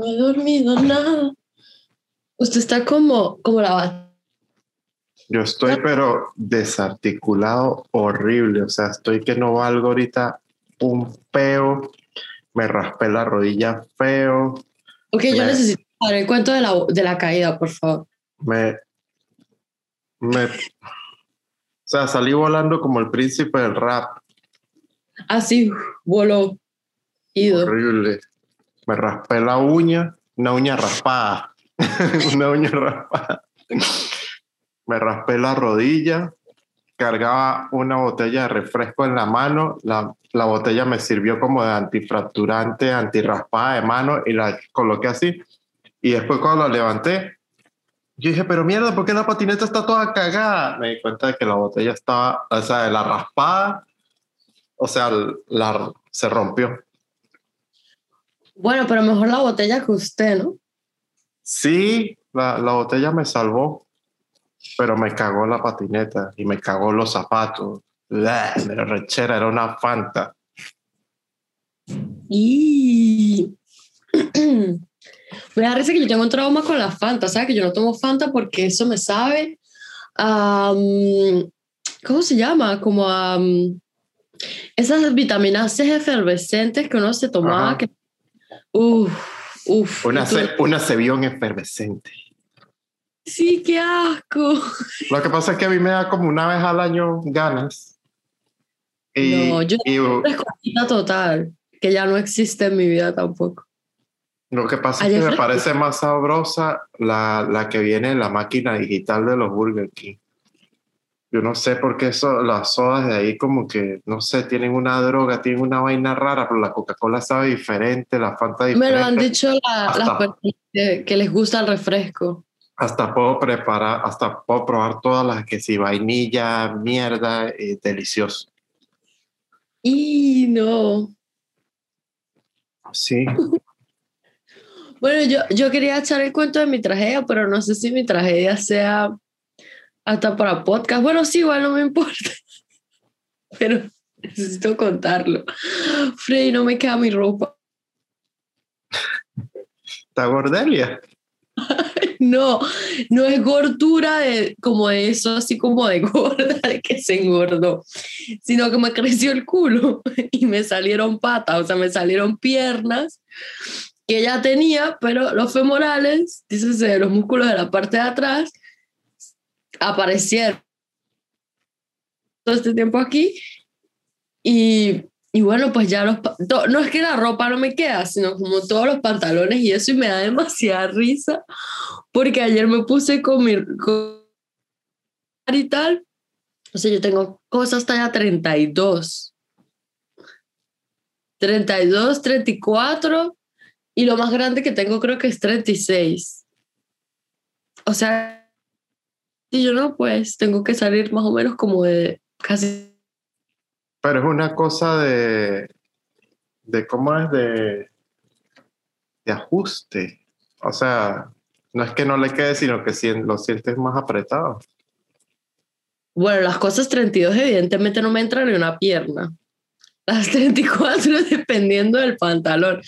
no he dormido nada. Usted está como, como la Yo estoy pero desarticulado horrible, o sea, estoy que no valgo ahorita un peo, me raspé la rodilla feo. Ok, yo necesito saber el cuento de la, de la caída, por favor. me, me, o sea, salí volando como el príncipe del rap, Así, voló. Ido. horrible. Me raspé la uña, una uña raspada, una uña raspada. Me raspé la rodilla, cargaba una botella de refresco en la mano, la, la botella me sirvió como de antifracturante, antirraspada de mano y la coloqué así. Y después cuando la levanté, yo dije, pero mierda, ¿por qué la patineta está toda cagada? Me di cuenta de que la botella estaba, o sea, de la raspada, o sea, la, se rompió. Bueno, pero mejor la botella que usted, ¿no? Sí, la, la botella me salvó, pero me cagó la patineta y me cagó los zapatos. Blah, Me la rechera, era una fanta. Y me da risa que yo tengo un trauma con la Fanta, ¿sabes? Que yo no tomo Fanta porque eso me sabe a, mm, ¿cómo se llama? Como a mm, esas vitaminas C efervescentes que uno se tomaba. Ajá. Que, uf, uf. Una, ce- una cebión efervescente. Sí, qué asco. Lo que pasa es que a mí me da como una vez al año ganas. Y, No, yo- y Frescosita total, que ya no existe en mi vida tampoco. lo que pasa es que me parece más sabrosa la, la que viene en la máquina digital de los Burger King. Yo no sé por qué eso, las sodas de ahí como que, no sé, tienen una droga, tienen una vaina rara, pero la Coca-Cola sabe diferente, la Fanta Me diferente. lo han dicho la- Hasta- las personas que, que les gusta el refresco. Hasta puedo preparar, hasta puedo probar todas las que si vainilla, mierda, eh, delicioso. Y no. Sí. Bueno, yo, yo quería echar el cuento de mi tragedia, pero no sé si mi tragedia sea hasta para podcast. Bueno, sí, igual no me importa. Pero necesito contarlo. Freddy, no me queda mi ropa. ¿Está gordelia? No, no es gordura de, como de eso, así como de gorda, de que se engordó, sino que me creció el culo y me salieron patas, o sea, me salieron piernas que ya tenía, pero los femorales, dícese, los músculos de la parte de atrás, aparecieron todo este tiempo aquí. Y, y bueno, pues ya los, to- no es que la ropa no me queda, sino como todos los pantalones y eso y me da demasiada risa porque ayer me puse con mi con- y tal, o sea, yo tengo cosas talla 32, 32, 34 y lo más grande que tengo creo que es 36. O sea, y yo no, pues tengo que salir más o menos como de casi Pero es una cosa de, de cómo es de, de ajuste. O sea, no es que no le quede, sino que lo sientes más apretado. Bueno, las cosas 32 evidentemente no me entra ni una pierna. Las 34 dependiendo del pantalón.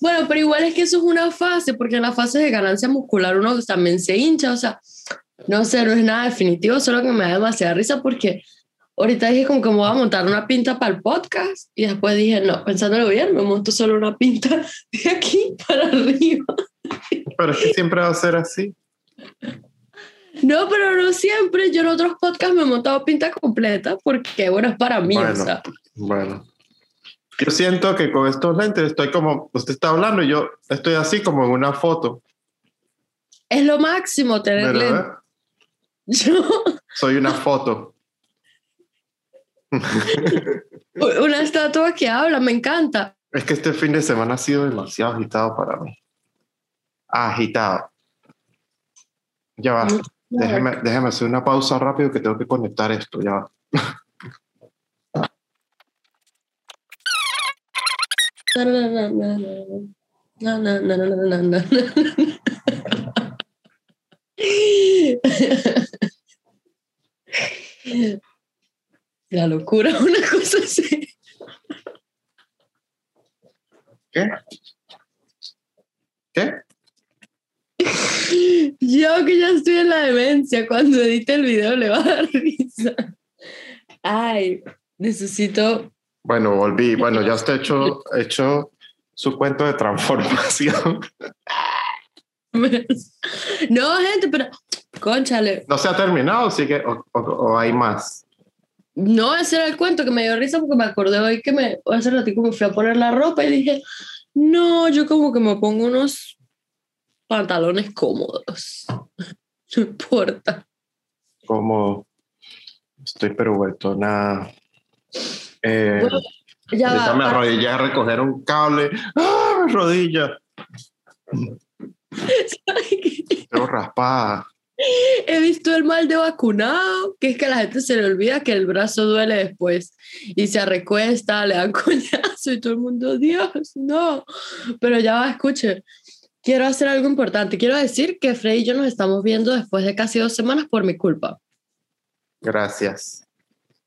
Bueno, pero igual es que eso es una fase, porque en la fase de ganancia muscular uno también se hincha, o sea, no sé, no es nada definitivo, solo que me da demasiada risa porque ahorita dije como que me voy a montar una pinta para el podcast y después dije, no, pensándolo bien, me monto solo una pinta de aquí para arriba. Pero es que siempre va a ser así. No, pero no siempre. Yo en otros podcasts me he montado pinta completa porque, bueno, es para mí. Bueno. O sea, Bueno. Yo siento que con estos lentes estoy como, usted está hablando y yo estoy así como en una foto. es lo máximo tener lentes. Yo, Soy una foto. una estatua que habla, me encanta. Es que este fin de semana ha sido demasiado agitado para mí. Agitado. Ya va. Déjeme, déjeme hacer una pausa rápido que tengo que conectar esto. Ya va. La locura, una cosa así. ¿Qué? ¿Qué? Yo que ya estoy en la demencia, cuando edite el video le va a dar risa. Ay, necesito... Bueno, volví. Bueno, ya está hecho, hecho su cuento de transformación. No, gente, pero conchale. No se ha terminado, sí que, o, o- o hay más. No, ese era el cuento que me dio risa porque me acordé hoy que me, hace ratito me fui a poner la ropa y dije, no, yo como que me pongo unos pantalones cómodos. No importa. Como estoy pero vuelto nada. Eh, Bueno, Ya va, me arrodillé a recoger un cable. ¡Ah, rodilla! Tengo raspada. He visto el mal de vacunado, que es que a la gente se le olvida que el brazo duele después y se recuesta, le dan coñazo y todo el mundo, Dios, no. Pero ya va, escuche, quiero hacer algo importante. Quiero decir que Frey y yo nos estamos viendo después de casi dos semanas por mi culpa, Gracias.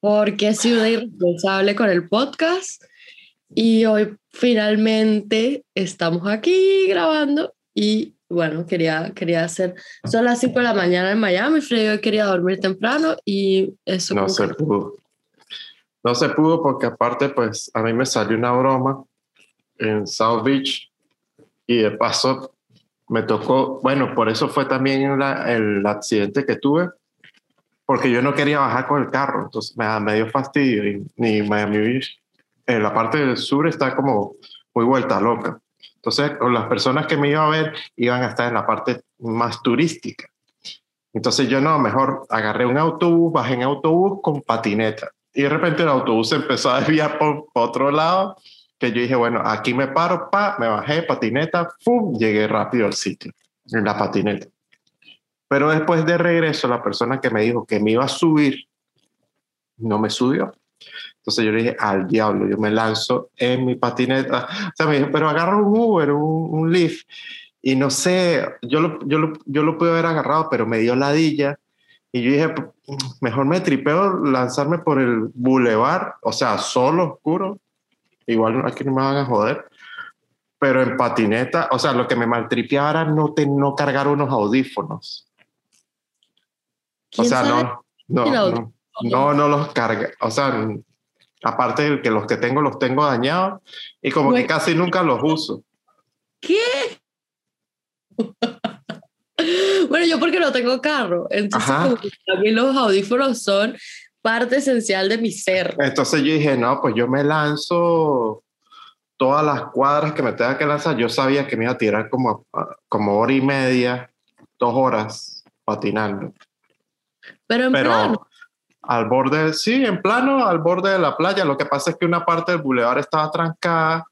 porque he sido irresponsable con el podcast y hoy finalmente estamos aquí grabando y bueno, quería, quería hacer, son las 5 de la mañana en Miami, Frey hoy quería dormir temprano y eso No se que- pudo. No se pudo porque aparte, pues, a mí me salió una broma en South Beach y de paso me tocó, bueno, por eso fue también la- el accidente que tuve, porque yo no quería bajar con el carro, entonces me, me dio fastidio y ni Miami Beach, en la parte del sur está como muy vuelta loca. Entonces, las personas que me iban a ver iban a estar en la parte más turística. Entonces yo no, mejor agarré un autobús, bajé en autobús con patineta. Y de repente el autobús empezó a desviar por, por otro lado, que yo dije, bueno, aquí me paro, pa, me bajé, patineta, ¡pum! Llegué rápido al sitio, en la patineta. Pero después de regreso, la persona que me dijo que me iba a subir, no me subió. Entonces yo le dije, al diablo, yo me lanzo en mi patineta. O sea, me dijo, pero agarra un Uber, un, un Lyft. Y no sé, yo lo, yo, lo, yo lo pude haber agarrado, pero me dio ladilla. Y yo dije, mejor me tripeo lanzarme por el bulevar, o sea, solo, oscuro. Igual aquí no me van a joder. Pero en patineta, o sea, lo que me maltripeaba era no, te, no cargar unos audífonos. O ¿Quién sea, no, no, no, no, no los cargué. O sea, aparte de que los que tengo los tengo dañados y como que Bueno. casi nunca los uso. ¿Qué? bueno, yo porque no tengo carro, entonces que mí los audífonos son parte esencial de mi ser. Entonces yo dije, no, pues yo me lanzo todas las cuadras que me tenga que lanzar. Yo sabía que me iba a tirar como, como hora y media, dos horas patinando. Pero en Pero plan, al borde, sí, en plano, al borde de la playa. Lo que pasa es que una parte del bulevar estaba trancada.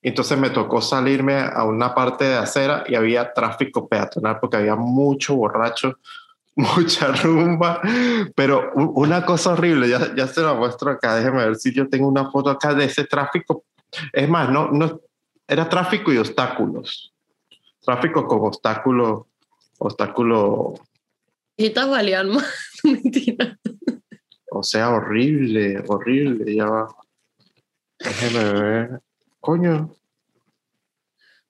Entonces me tocó salirme a una parte de acera y había tráfico peatonal porque había mucho borracho, mucha rumba. Pero una cosa horrible, ya, ya se la muestro acá. Déjeme ver si yo tengo una foto acá de ese tráfico. Es más, no, no era tráfico y obstáculos. Tráfico con obstáculos, obstáculo, Chiquitas valían más. Mentira. O sea, horrible, horrible. Ya va. Déjeme ver. Coño.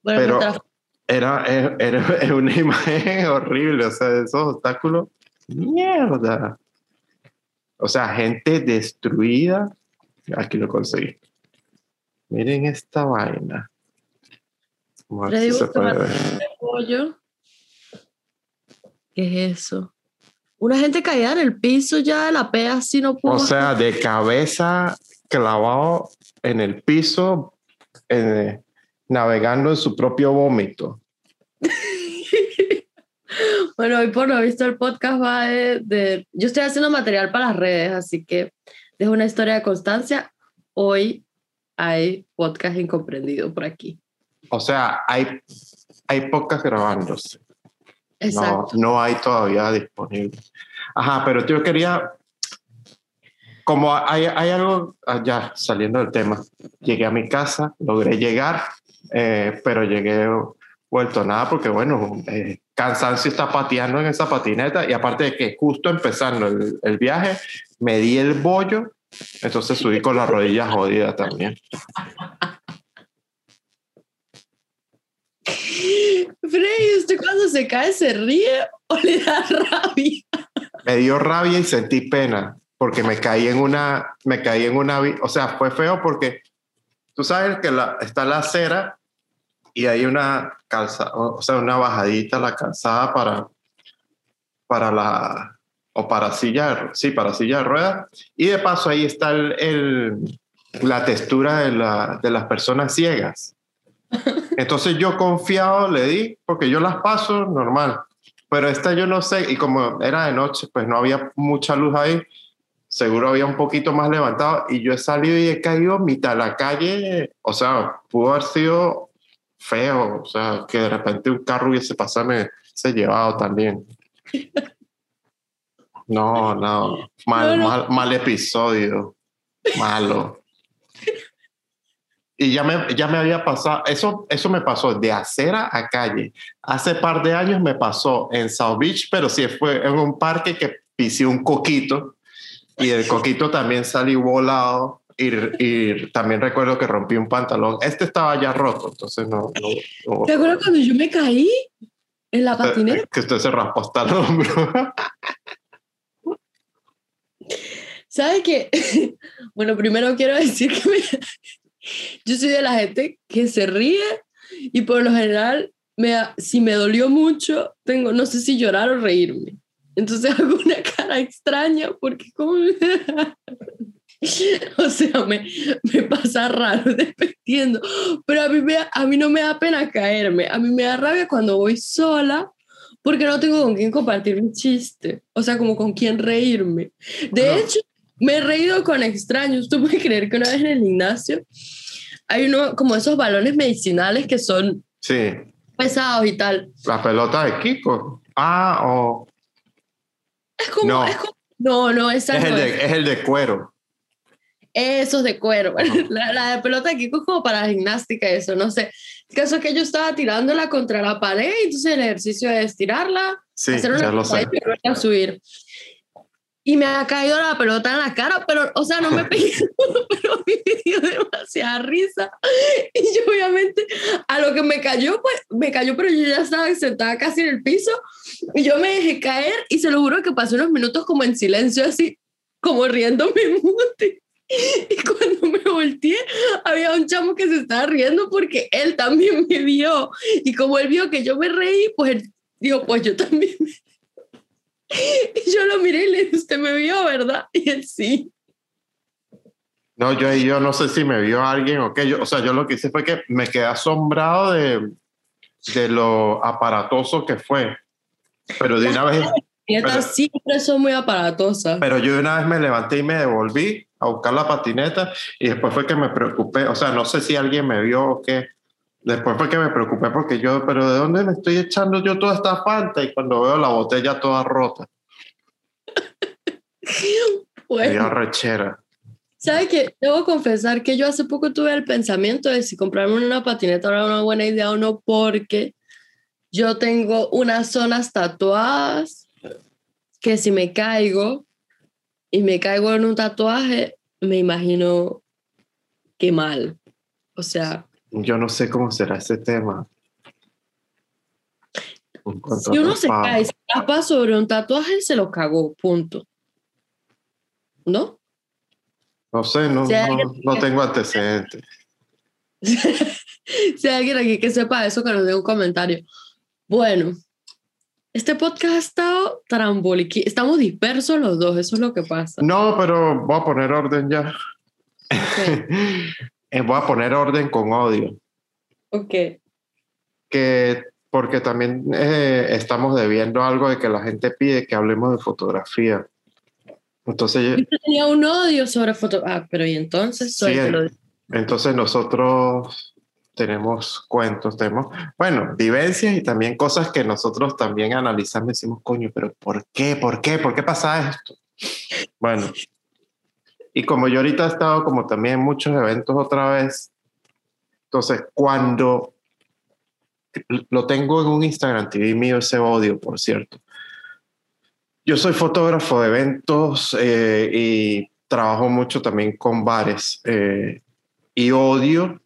Bueno, Pero- mientras- Era, era, era una imagen horrible, o sea, esos obstáculos, mierda. O sea, gente destruida. Aquí lo conseguí. Miren esta vaina. Vamos a ver si se puede. ¿Qué es eso? Una gente caída en el piso ya de la pea así no pudo. O sea, de cabeza clavado en el piso, eh, navegando en su propio vómito. Bueno, hoy por lo visto el podcast va de, de- Yo estoy haciendo material para las redes, así que es una historia de constancia. Hoy hay podcast incomprendido por aquí. O sea, hay, hay pocas grabándose. No, no hay todavía disponible. Ajá, pero yo quería, como hay, hay algo, ah, ya saliendo del tema, llegué a mi casa, logré llegar, eh, pero llegué vuelto a nada porque, bueno, eh, cansancio está pateando en esa patineta y aparte de que justo empezando el, el viaje, me di el bollo, entonces subí con la rodilla jodida también. Freddy, ¿usted cuando se cae se ríe o le da rabia? Me dio rabia y sentí pena porque me caí en una, me caí en una, o sea, fue feo porque tú sabes que está la acera y hay una calza, o sea, una bajadita la calzada para, para la, o para silla, sí, para silla de ruedas. Y de paso ahí está el la textura de, la, de las personas ciegas. Entonces yo confiado le di, porque yo las paso normal, pero esta yo no sé, y como era de noche, pues no había mucha luz ahí, seguro había un poquito más levantado, y yo he salido y he caído mitad de la calle, o sea, pudo haber sido feo, o sea, que de repente un carro hubiese pasado, me se llevado también. No, no, mal, Mal, mal episodio, malo. Y ya me, ya me había pasado, eso, eso me pasó de acera a calle. Hace par de años me pasó en South Beach, pero sí fue en un parque que pisé un coquito y el coquito también salí volado y, y, también recuerdo que rompí un pantalón. Este estaba ya roto, entonces no. no, ¿Te acuerdas cuando yo me caí en la patineta? Que usted se raspó hasta el hombro. ¿Sabes qué? bueno, primero quiero decir que me, yo soy de la gente que se ríe y por lo general, me, si me dolió mucho, tengo, no sé si llorar o reírme. Entonces hago una cara extraña porque como... o sea, me, me pasa raro dependiendo. Pero a mí, me, a mí no me da pena caerme. A mí me da rabia cuando voy sola porque no tengo con quién compartir un chiste. O sea, como con quién reírme. De hecho, me he reído con extraños. Tú puedes creer que una vez en el gimnasio hay uno como esos balones medicinales que son sí. pesados y tal. La pelota de Kiko. Ah, o. Es como. No, es como, no, no, esa es, no el de, es el de cuero. Esos de cuero. La, la, de pelota de Kiko es como para gimnástica, eso, no sé. El caso es que yo estaba tirándola contra la pared, y entonces el ejercicio es estirarla, sí, hacer una sé. y a subir y me ha caído la pelota en la cara, pero, o sea, no me pegué, pero me dio demasiada risa. Y yo, obviamente, a lo que me cayó, pues me cayó, pero yo ya estaba sentada casi en el piso y yo me dejé caer y se lo juro que pasé unos minutos como en silencio, así, como riéndome mute. Y cuando me volteé, había un chamo que se estaba riendo porque él también me vio. Y como él vio que yo me reí, pues él dijo, pues yo también me y yo lo miré y le dije, usted me vio, ¿verdad? Y él sí. No, yo, yo no sé si me vio alguien o qué. Yo, o sea, yo lo que hice fue que me quedé asombrado de, de lo aparatoso que fue. Pero de una vez... Pero, siempre son muy aparatosas. Pero yo de una vez me levanté y me devolví a buscar la patineta y después fue que me preocupé. O sea, no sé si alguien me vio o qué. Después fue que me preocupé porque yo, pero ¿de dónde me estoy echando yo toda esta fanta? Y cuando veo la botella toda rota. bueno, rechera. ¿Sabes qué? Debo confesar que yo hace poco tuve el pensamiento de si comprarme una patineta era una buena idea o no, porque yo tengo unas zonas tatuadas que si me caigo y me caigo en un tatuaje, me imagino que mal. O sea, yo no sé cómo será ese tema. Si uno se cae, se tapa sobre un tatuaje, se lo cagó, punto. ¿No? No sé, no, si no, no, tengo antecedentes. si hay alguien aquí que sepa eso, que nos dé un comentario. Bueno, este podcast ha estado trambólico. Estamos dispersos los dos, eso es lo que pasa. No, pero voy a poner orden ya. Okay. voy a poner orden con odio. Ok. Que porque también eh, estamos debiendo algo de que la gente pide que hablemos de fotografía. Entonces, yo tenía un odio sobre fotografía, ah, pero y entonces sí, entonces nosotros tenemos cuentos, tenemos, bueno, vivencias y también cosas que nosotros también analizamos y decimos, coño, pero ¿por qué? ¿Por qué? ¿Por qué pasa esto? Bueno, y como yo ahorita he estado como también en muchos eventos otra vez, entonces cuando lo tengo en un Instagram TV mío ese odio, por cierto. Yo soy fotógrafo de eventos eh, y trabajo mucho también con bares eh, y odio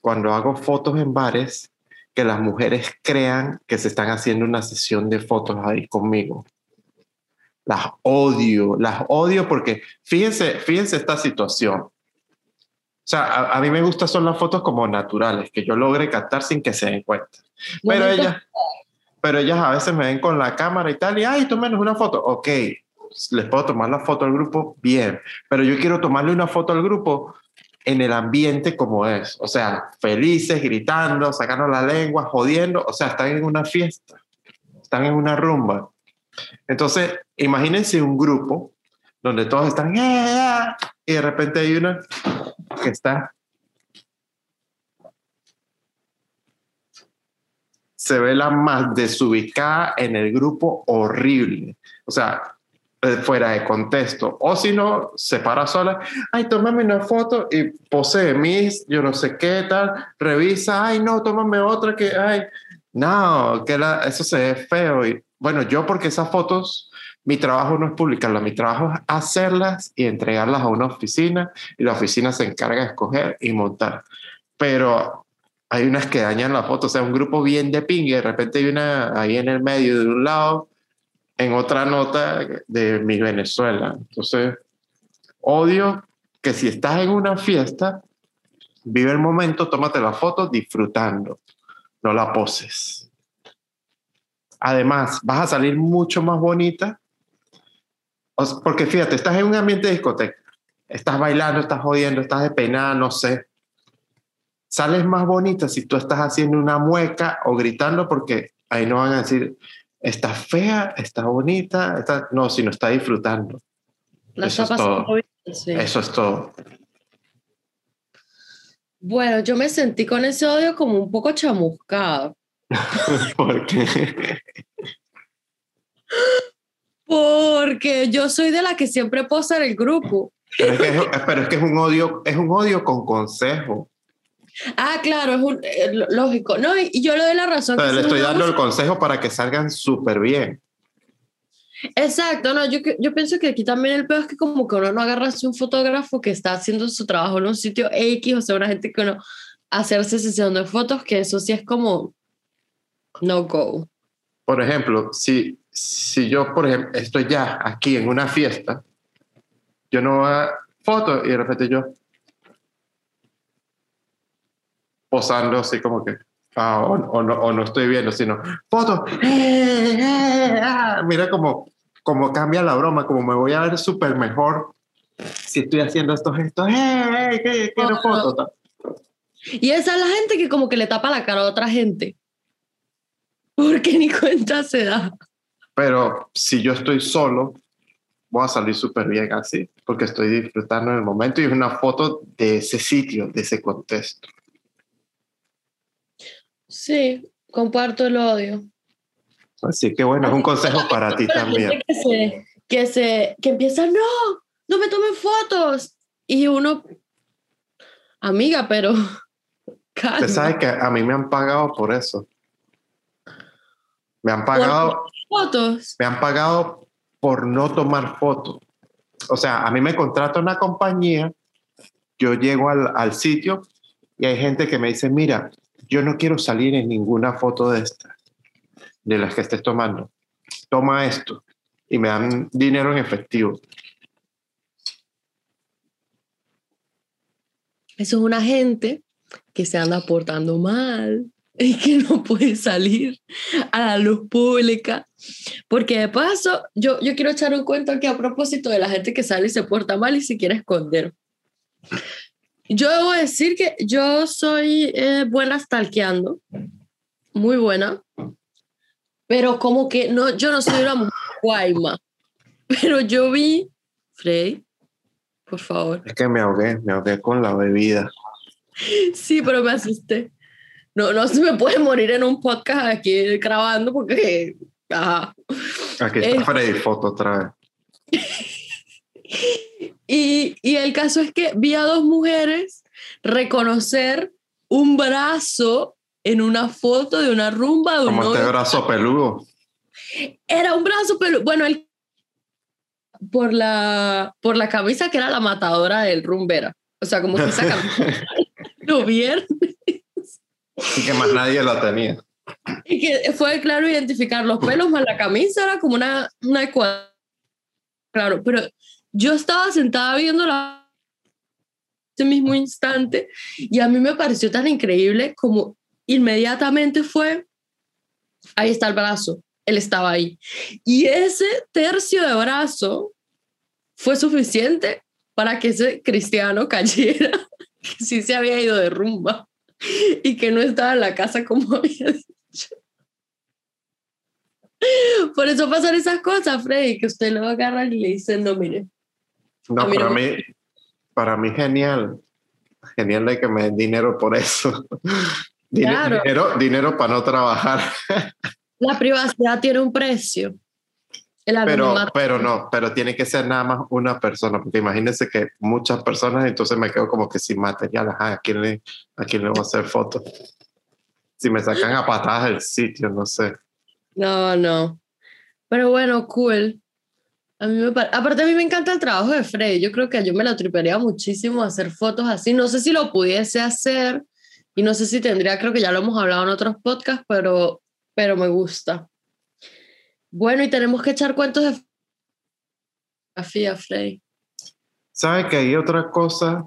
cuando hago fotos en bares que las mujeres crean que se están haciendo una sesión de fotos ahí conmigo. Las odio, las odio porque fíjense, fíjense esta situación. O sea, a, mí me gustan son las fotos como naturales, que yo logre captar sin que se den cuenta. Pero ellas, pero ellas a veces me ven con la cámara y tal, y ay, tómenos una foto. Ok, les puedo tomar la foto al grupo, bien, pero yo quiero tomarle una foto al grupo en el ambiente como es, o sea, felices, gritando, sacando la lengua, jodiendo, o sea, están en una fiesta, están en una rumba. Entonces, imagínense un grupo donde todos están, y de repente hay una que está se ve la más desubicada en el grupo horrible. O sea, eh, fuera de contexto. O si no, se para sola, ay, tómame una foto y posee mis, yo no sé qué tal, revisa, ay, no, tómame otra que, ay, no, que la, eso se ve feo. Y bueno, yo porque esas fotos, mi trabajo no es publicarlas, mi trabajo es hacerlas y entregarlas a una oficina y la oficina se encarga de escoger y montar. Pero hay unas que dañan la foto, o sea, un grupo bien de ping y de repente hay una ahí en el medio de un lado en otra nota de mi Venezuela. Entonces, odio que si estás en una fiesta, vive el momento, tómate la foto disfrutando, no la poses. Además, vas a salir mucho más bonita, porque fíjate, estás en un ambiente de discoteca, estás bailando, estás jodiendo, estás de pena, no sé. Sales más bonita si tú estás haciendo una mueca o gritando, porque ahí no van a decir, está fea, está bonita, está, no, sino está disfrutando. Eso es todo. Eso es todo. Bueno, yo me sentí con ese odio como un poco chamuscado. ¿Por qué? Porque yo soy de la que siempre posa en el grupo. Pero es, que pero es que es un odio, es un odio con consejo. Ah, claro, es un, eh, lógico. No, y yo le doy la razón. Pero le estoy dando el consejo para que salgan súper bien. Exacto, no, yo, yo pienso que aquí también el peor es que como que uno no agarra a un fotógrafo que está haciendo su trabajo en un sitio X, o sea, una gente que uno hacerse sesión de fotos, que eso sí es como no go. Por ejemplo, si, si yo, por ejemplo, estoy ya aquí en una fiesta, yo no voy a foto y de repente yo, posando así como que, ah, o, no, o, no, estoy viendo, sino, foto, ¡Eh, eh, ah! mira cómo, cómo cambia la broma, como me voy a ver súper mejor si estoy haciendo estos gestos, ¡eh, eh quiero foto! Y esa es la gente que como que le tapa la cara a otra gente. Porque ni cuenta se da. Pero si yo estoy solo, voy a salir súper bien así, porque estoy disfrutando en el momento y es una foto de ese sitio, de ese contexto. Sí, comparto el odio. Así que bueno, es un consejo para ti también. Que se, que se, que empieza, no, no me tomen fotos. Y uno, amiga, pero... Usted sabe que a mí me han pagado por eso. Me han pagado... fotos? Me han pagado por no tomar fotos. O sea, a mí me contrata una compañía, yo llego al, al sitio y hay gente que me dice, mira, yo no quiero salir en ninguna foto de estas, de las que estés tomando. Toma esto y me dan dinero en efectivo. Eso es una gente que se anda portando mal y que no puede salir a la luz pública. Porque de paso, yo, yo quiero echar un cuento aquí a propósito de la gente que sale y se porta mal y se quiere esconder. Yo debo decir que yo soy eh, buena stalkeando, muy buena, pero como que no, yo no soy una mujer guayma, pero yo vi, Frey, por favor. Es que me ahogué, me ahogué con la bebida. Sí, pero me asusté. No, no se me puede morir en un podcast aquí grabando porque... Ajá. Aquí está Freddy Foto otra vez. Y, y, el caso es que vi a dos mujeres reconocer un brazo en una foto de una rumba. De Como este brazo peludo. Era un brazo peludo. Bueno, el, por, la, por la camisa que era la matadora del rumbera. O sea, como que esa camisa lo viernes. Y que más nadie lo tenía. Y que fue claro identificar los pelos más la camisa, era como una, una ecuación. Claro, pero yo estaba sentada viendo la ese mismo instante y a mí me pareció tan increíble como inmediatamente fue, ahí está el brazo, él estaba ahí. Y ese tercio de brazo fue suficiente para que ese cristiano cayera, que sí se había ido de rumba y que no estaba en la casa como había dicho. Por eso pasan esas cosas, Freddy, que usted lo agarra y le dice, no, mire. No, para mí, para mí genial. Genial de que me den dinero por eso. Dinero, dinero para no trabajar. La privacidad tiene un precio. Pero, pero no, pero tiene que ser nada más una persona, porque imagínense que muchas personas, entonces me quedo como que sin material, ¿a quién le, a quién le voy a hacer fotos? Si me sacan a patadas del sitio, no sé. No, no. Pero bueno, cool. A mí me Aparte, a mí me encanta el trabajo de Freddy. Yo creo que yo me lo tripearía muchísimo hacer fotos así. No sé si lo pudiese hacer y no sé si tendría, creo que ya lo hemos hablado en otros podcasts, pero, pero me gusta. Bueno, y tenemos que echar cuentos de fotografía, Freddy. ¿Sabe que hay otra cosa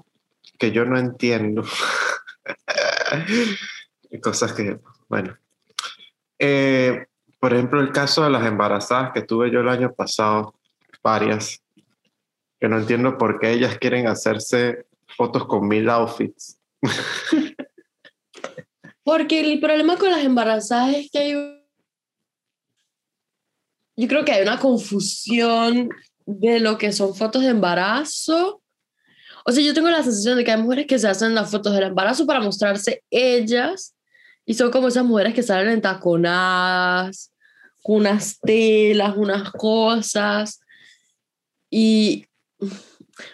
que yo no entiendo? Cosas que, bueno. Eh, por ejemplo, el caso de las embarazadas que tuve yo el año pasado, varias, que no entiendo por qué ellas quieren hacerse fotos con mil outfits. Porque el problema con las embarazadas es que hay... Yo creo que hay una confusión de lo que son fotos de embarazo. O sea, yo tengo la sensación de que hay mujeres que se hacen las fotos del embarazo para mostrarse ellas y son como esas mujeres que salen entaconadas, unas telas, unas cosas y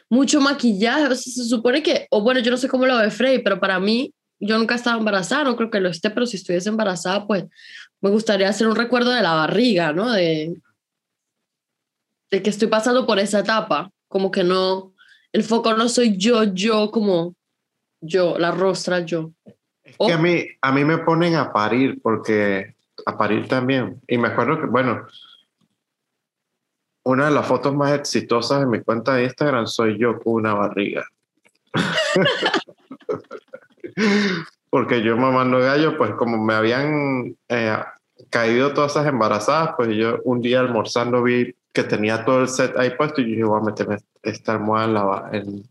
mucho maquillaje. se supone que, o bueno, yo no sé cómo lo ve Frey, pero para mí, yo nunca estaba embarazada, no creo que lo esté, pero si estuviese embarazada, pues me gustaría hacer un recuerdo de la barriga, ¿no? De, de que estoy pasando por esa etapa, como que no, el foco no soy yo, yo como yo, la rostra yo. Es que a mí, a mí me ponen a parir porque a parir también. Y me acuerdo que, bueno, una de las fotos más exitosas de mi cuenta de Instagram soy yo con una barriga. Porque yo mamando gallo, pues como me habían eh, caído todas esas embarazadas, pues yo un día almorzando vi que tenía todo el set ahí puesto y yo dije, voy a meterme esta almohada en,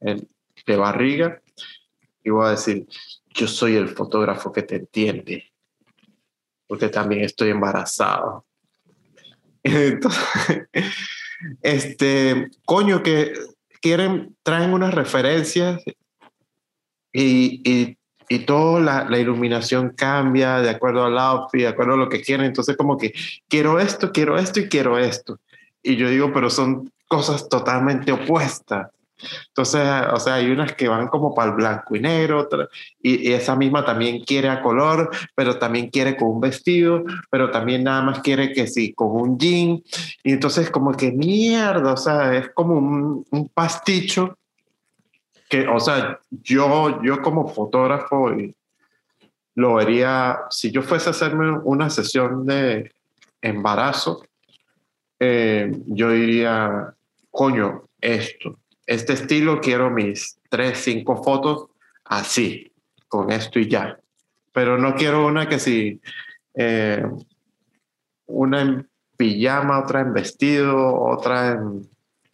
en, de barriga y voy a decir, yo soy el fotógrafo que te entiende porque también estoy embarazado. Entonces, este, coño, que quieren, traen unas referencias y, y, y toda la, iluminación cambia de acuerdo al outfit, de acuerdo a lo que quieren. Entonces, como que quiero esto, quiero esto y quiero esto. Y yo digo, pero son cosas totalmente opuestas. Entonces, o sea, hay unas que van como para el blanco y negro, y, esa misma también quiere a color, pero también quiere con un vestido, pero también nada más quiere que sí, con un jean. Y entonces como que mierda, o sea, es como un, un pasticho o sea, yo, yo como fotógrafo lo vería, si yo fuese a hacerme una sesión de embarazo, eh, yo diría, coño, esto este estilo, quiero mis tres, cinco fotos así, con esto y ya. Pero no quiero una que si, eh, una en pijama, otra en vestido, otra en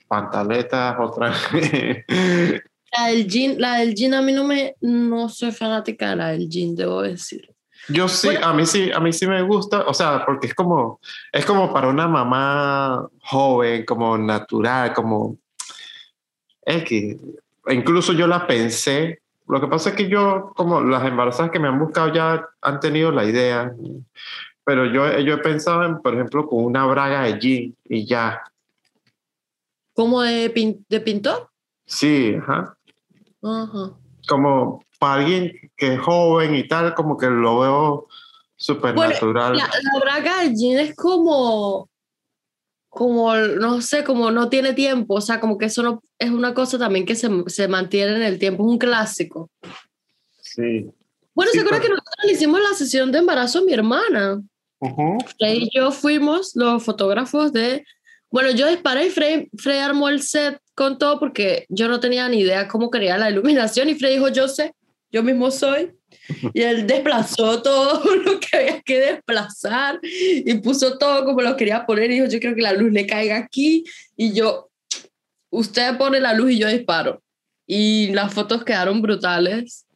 pantaletas, otra La del jean, la del jean a mí no me, no soy fanática de la del jean, debo decir. Yo sí, a mí sí, a mí sí me gusta, o sea, porque es como, es como para una mamá joven, como natural, como X. Incluso yo la pensé. Lo que pasa es que yo, como las embarazadas que me han buscado ya han tenido la idea, pero yo, yo he pensado en, por ejemplo, con una braga de jean y ya. ¿Como de, de pintor? Sí, ajá. Como para alguien que es joven y tal, como que lo veo súper natural. La, la, braga es como como, no sé, como no tiene tiempo, o sea, como que eso no, es una cosa también que se, se mantiene en el tiempo, es un clásico. Sí. Bueno, Sí, ¿se acuerda que nosotros le hicimos la sesión de embarazo a mi hermana? Ujú. Frey y yo fuimos los fotógrafos de... Bueno, yo disparé y Frey, Frey armó el set con todo porque yo no tenía ni idea cómo quería la iluminación y Frey dijo, yo sé, yo mismo soy. Y él desplazó todo lo que había que desplazar y puso todo como lo quería poner y dijo, yo quiero que la luz le caiga aquí y yo, usted pone la luz y yo disparo. Y las fotos quedaron brutales,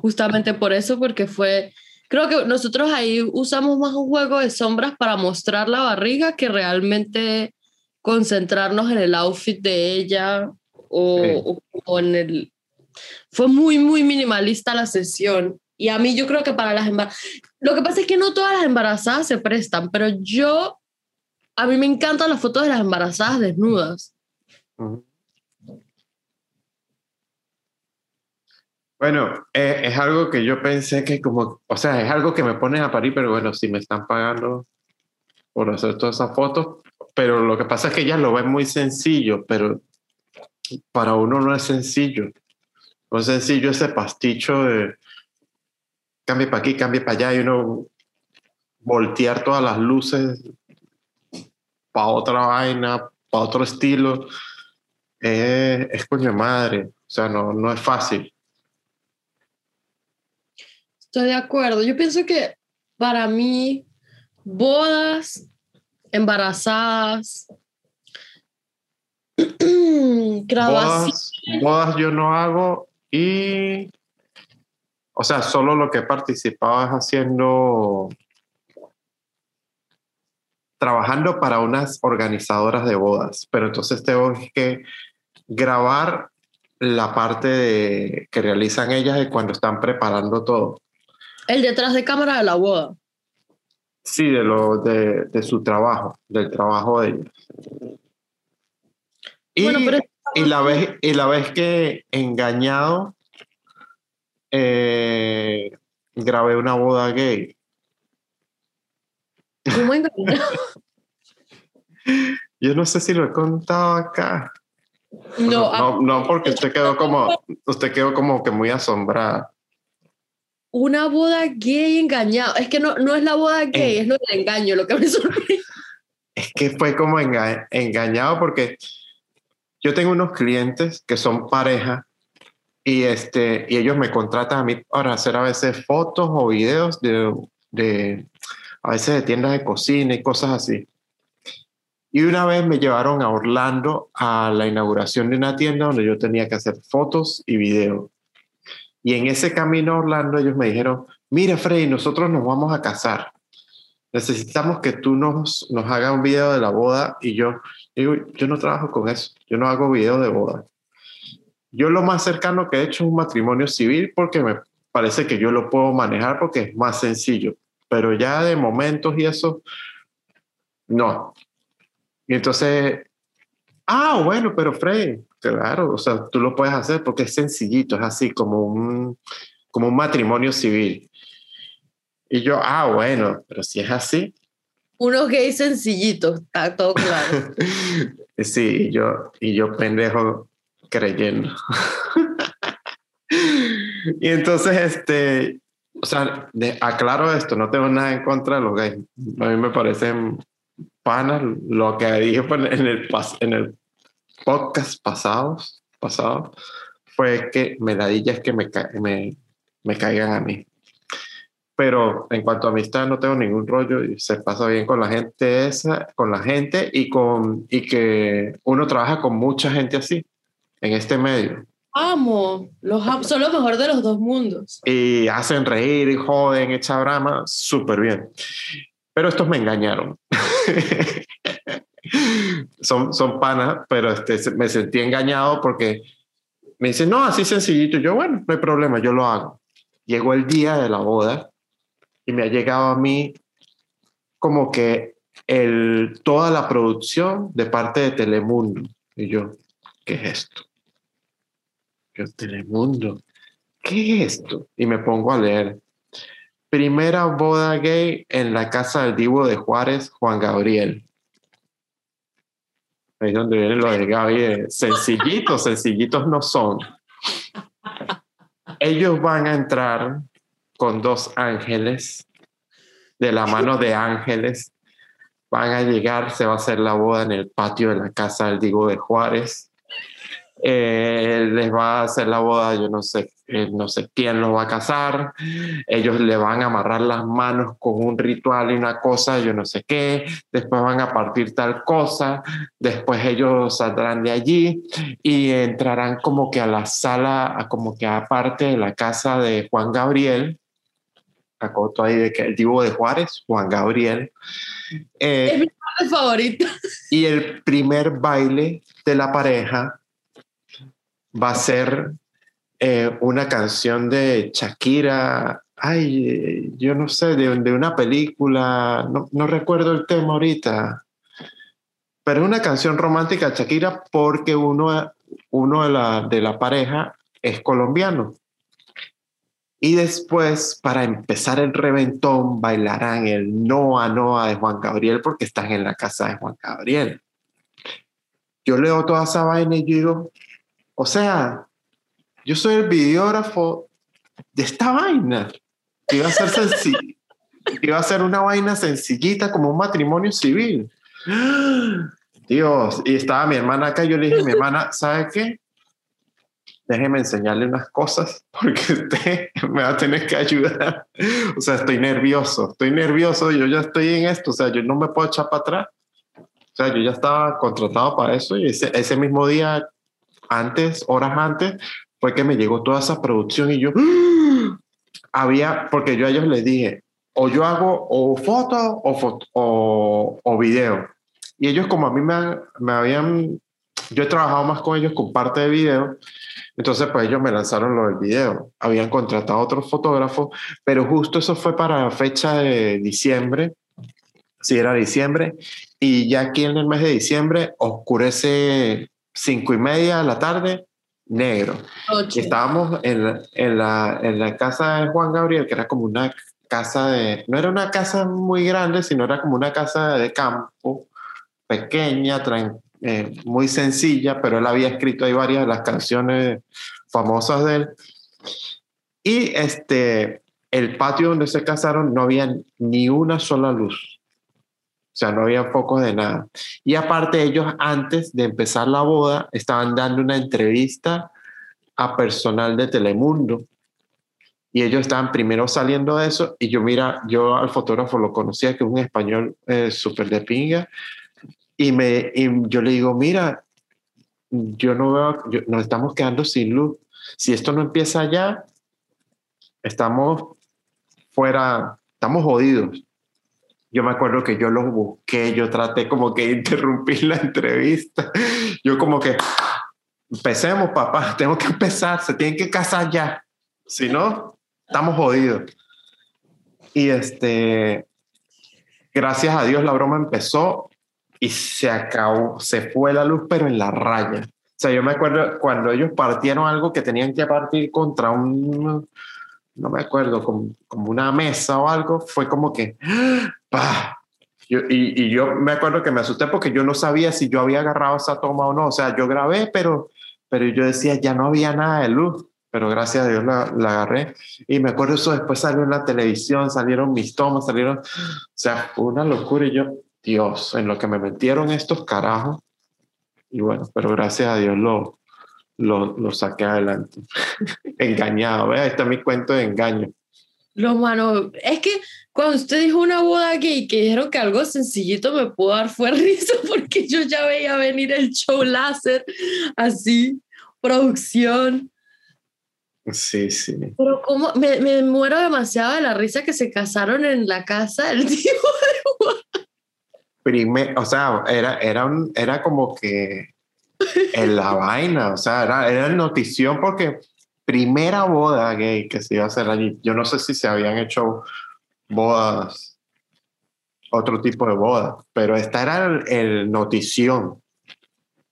justamente por eso, porque fue creo que nosotros ahí usamos más un juego de sombras para mostrar la barriga que realmente concentrarnos en el outfit de ella o, Sí. o- o en el... Fue muy, muy minimalista la sesión. Y a mí yo creo que para las embarazadas... Lo que pasa es que no todas las embarazadas se prestan, pero yo... A mí me encantan las fotos de las embarazadas desnudas. Bueno, eh, es algo que yo pensé que como, o sea, es algo que me pone a parir, pero bueno, si me están pagando por hacer todas esas fotos, pero lo que pasa es que ellas lo ven muy sencillo, pero para uno no es sencillo. No es sencillo ese pasticho de cambie para aquí, cambie para allá y uno voltear todas las luces para otra vaina, para otro estilo. Eh, es coño madre, o sea, no, no es fácil. Estoy de acuerdo. Yo pienso que para mí, bodas, embarazadas. Bodas, bodas yo no hago y, o sea, solo lo que he participado es haciendo, trabajando para unas organizadoras de bodas, pero entonces tengo que grabar la parte de, que realizan ellas de cuando están preparando todo. El detrás de cámara de la boda. Sí, de, lo, de, de su trabajo, del trabajo de ellos. Y, Bueno, pero y la vez, y la vez que engañado eh, grabé una boda gay. ¿cómo engañar? Yo no sé si lo he contado acá. No, no, no, porque usted quedó como, usted quedó como que muy asombrada. Una boda gay engañado. Es que no, no es la boda gay, Eh. es lo del engaño, lo que me sorprende. Es que fue como enga- engañado porque yo tengo unos clientes que son pareja y, este, y ellos me contratan a mí para hacer a veces fotos o videos de, de a veces de tiendas de cocina y cosas así. Y una vez me llevaron a Orlando a la inauguración de una tienda donde yo tenía que hacer fotos y videos. Y en ese camino Orlando ellos me dijeron, mira Freddy, nosotros nos vamos a casar. Necesitamos que tú nos, nos hagas un video de la boda. Y yo digo, yo no trabajo con eso, yo no hago videos de boda. Yo lo más cercano que he hecho es un matrimonio civil porque me parece que yo lo puedo manejar porque es más sencillo. Pero ya de momentos y eso, no. Y entonces, ah, bueno, pero Freddy, claro, o sea, tú lo puedes hacer porque es sencillito, es así como un, como un matrimonio civil. Y yo, ah, bueno, pero si es así, Unos gays sencillitos, está todo claro. sí, y yo, y yo pendejo creyendo. y entonces, este, o sea, de- aclaro esto, no tengo nada en contra de los gays. A mí me parecen panas. Lo que dije en el, en el podcast pasados, pasado fue que me es que me, ca- me, me caigan a mí. Pero en cuanto a amistad no tengo ningún rollo y se pasa bien con la gente esa, con la gente y con y que uno trabaja con mucha gente así en este medio Amo, los am- son lo mejor de los dos mundos. y hacen reír y joden, echan brama, súper bien. Pero estos me engañaron. son, son panas, pero este, me sentí engañado porque me dicen, no, así sencillito. Yo, bueno, no hay problema, yo lo hago. Llegó el día de la boda y me ha llegado a mí como que el, toda la producción de parte de Telemundo. Y yo, ¿qué es esto? Yo, Telemundo. ¿qué es esto? Y me pongo a leer. Primera boda gay en la casa del divo de Juárez, Juan Gabriel. Ahí es donde viene lo de Gaby. Sencillitos, sencillitos no son. Ellos van a entrar con dos ángeles, de la mano de ángeles, van a llegar, se va a hacer la boda en el patio de la casa del Diego de Juárez. Eh, les va a hacer la boda, yo no sé, eh, no sé quién los va a casar, ellos le van a amarrar las manos con un ritual y una cosa, yo no sé qué, después van a partir tal cosa, después ellos saldrán de allí y entrarán como que a la sala, como que aparte de la casa de Juan Gabriel, acoto ahí de que el Divo de Juárez, Juan Gabriel. Eh, es mi favorito. Y el primer baile de la pareja va a ser eh, una canción de Shakira, ay, yo no sé, de, una película, no, no, recuerdo el tema ahorita, pero una canción romántica de Shakira porque uno, uno de, la, de la pareja es colombiano. Y después, para empezar el reventón, bailarán el Noa Noa de Juan Gabriel porque están en la casa de Juan Gabriel. Yo leo toda esa vaina y digo, o sea, yo soy el videógrafo de esta vaina. Iba a ser iba a ser una vaina sencillita como un matrimonio civil. Dios, y estaba mi hermana acá y yo le dije, mi hermana, ¿sabe qué? Déjeme enseñarle unas cosas porque usted me va a tener que ayudar. O sea, estoy nervioso, estoy nervioso, yo ya estoy en esto, o sea, yo no me puedo echar para atrás. O sea, yo ya estaba contratado para eso y ese, ese mismo día antes, horas antes, fue que me llegó toda esa producción y yo ¡Ah! había, porque yo a ellos les dije, o yo hago o foto o, o, o video. Y ellos como a mí me, me habían, yo he trabajado más con ellos con parte de video, entonces pues ellos me lanzaron lo del video. Habían contratado a otros fotógrafos, pero justo eso fue para la fecha de diciembre, si era diciembre, y ya aquí en el mes de diciembre oscurece cinco y media de la tarde, negro. estábamos en la, en, la, en la casa de Juan Gabriel, que era como una casa de, no era una casa muy grande, sino era como una casa de campo, pequeña, eh, muy sencilla, pero él había escrito ahí varias de las canciones famosas de él. Y este, el patio donde se casaron no había ni una sola luz. O sea, no había focos de nada. Y aparte ellos antes de empezar la boda estaban dando una entrevista a personal de Telemundo. Y ellos estaban primero saliendo de eso y yo mira, yo al fotógrafo lo conocía, que es un español eh, súper de pinga, y, me, y yo le digo, mira, yo no veo, nos estamos quedando sin luz. Si esto no empieza ya, estamos fuera, estamos jodidos yo me acuerdo que yo los busqué, yo traté como que interrumpir la entrevista. Yo como que, empecemos, papá, tengo que empezar, se tienen que casar ya. Si no, estamos jodidos. Y este, gracias a Dios la broma empezó y se acabó, se fue la luz, pero en la raya. O sea, yo me acuerdo cuando ellos partieron algo que tenían que partir contra un, no me acuerdo, como, como una mesa o algo, fue como que, ¡pah! Yo, y, y, yo me acuerdo que me asusté porque yo no sabía si yo había agarrado esa toma o no. O sea, yo grabé, pero, pero yo decía, ya no había nada de luz. Pero gracias a Dios la, la agarré. Y me acuerdo eso después salió en la televisión, salieron mis tomas, salieron. O sea, una locura. Y yo, Dios, en lo que me metieron estos carajos. Y bueno, pero gracias a Dios lo, lo, lo saqué adelante. Engañado, ¿ves? Ahí está mi cuento de engaño. Lo mano, es que cuando usted dijo una boda gay que dijeron que algo sencillito me pudo dar fue risa porque yo ya veía venir el show láser así, producción. Sí, sí. Pero como me, me, muero demasiado de la risa que se casaron en la casa del tío de Primer, o sea, era, era, un, era como que en la vaina, o sea, era, era notición porque primera boda gay que se iba a hacer allí. Yo no sé si se habían hecho bodas, otro tipo de boda, pero esta era el, notición.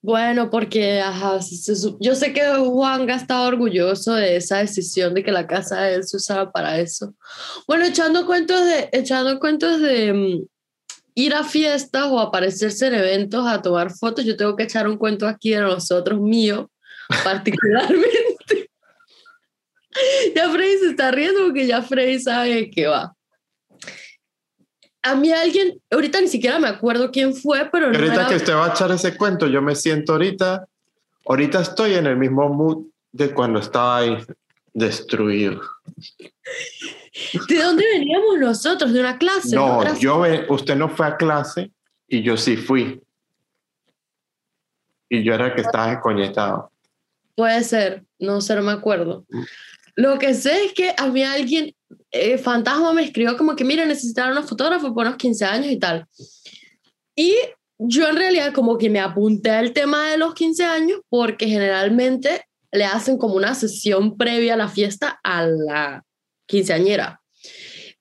Bueno, porque yo sé que Juan estaba orgulloso de esa decisión de que la casa de él se usaba para eso. Bueno, echando cuentos de, echando cuentos de, mm, ir a fiestas o aparecerse en eventos a tomar fotos, yo tengo que echar un cuento aquí de nosotros mío, particularmente. ya Freddy se está riendo porque ya Freddy sabe que va. A mí alguien, ahorita ni siquiera me acuerdo quién fue, pero... ahorita que usted va a echar ese cuento, yo me siento ahorita, ahorita estoy en el mismo mood de cuando estaba ahí destruido. ¿De dónde veníamos nosotros? ¿De una clase? No, yo usted no fue a clase y yo sí fui. Y yo era el que estaba escoñetado. Puede ser, no sé, no me acuerdo. Lo que sé es que a mí alguien, eh, Fantasma me escribió como que, mira, necesitaron una fotógrafo por unos 15 años y tal. Y yo en realidad como que me apunté al tema de los 15 años porque generalmente le hacen como una sesión previa a la fiesta a la quinceañera.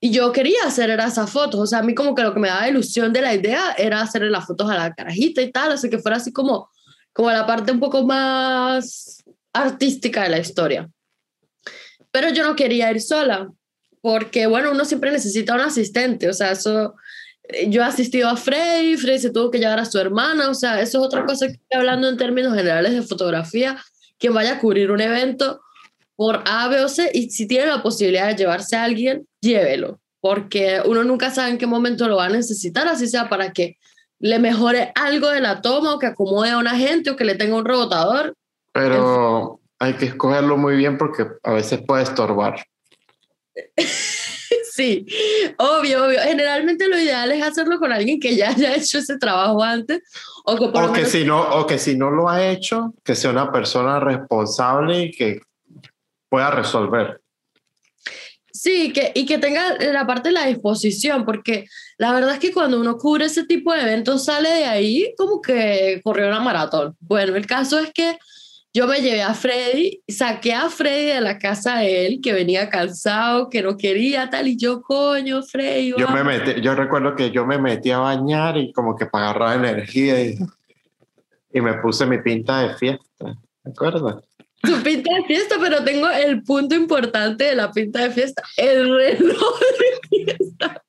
Y yo quería hacer esas fotos, o sea, a mí como que lo que me daba ilusión de la idea era hacerle las fotos a la carajita y tal, sea, que fuera así como, como la parte un poco más artística de la historia. Pero yo no quería ir sola, porque bueno, uno siempre necesita un asistente, o sea, eso, yo he asistido a Frey, Frey se tuvo que llevar a su hermana, o sea, eso es otra cosa que estoy hablando en términos generales de fotografía, quien vaya a cubrir un evento por A, B o C, y si tiene la posibilidad de llevarse a alguien, llévelo, porque uno nunca sabe en qué momento lo va a necesitar, así sea para que le mejore algo de la toma o que acomode a una gente o que le tenga un rebotador. Pero hay que escogerlo muy bien porque a veces puede estorbar. sí, obvio, obvio. Generalmente lo ideal es hacerlo con alguien que ya haya hecho ese trabajo antes. O que, si no, o que si no lo ha hecho, que sea una persona responsable y que pueda resolver. Sí, que, y que tenga la parte de la disposición, porque la verdad es que cuando uno cubre ese tipo de eventos sale de ahí como que corrió una maratón. Bueno, el caso es que yo me llevé a Freddy, saqué a Freddy de la casa de él, que venía cansado, que no quería tal, y yo, coño, Freddy. Yo, me metí, yo recuerdo que yo me metí a bañar y como que para agarrar energía y, y me puse mi pinta de fiesta, ¿te acuerdas? Su pinta de fiesta, pero tengo el punto importante de la pinta de fiesta, el reloj de fiesta.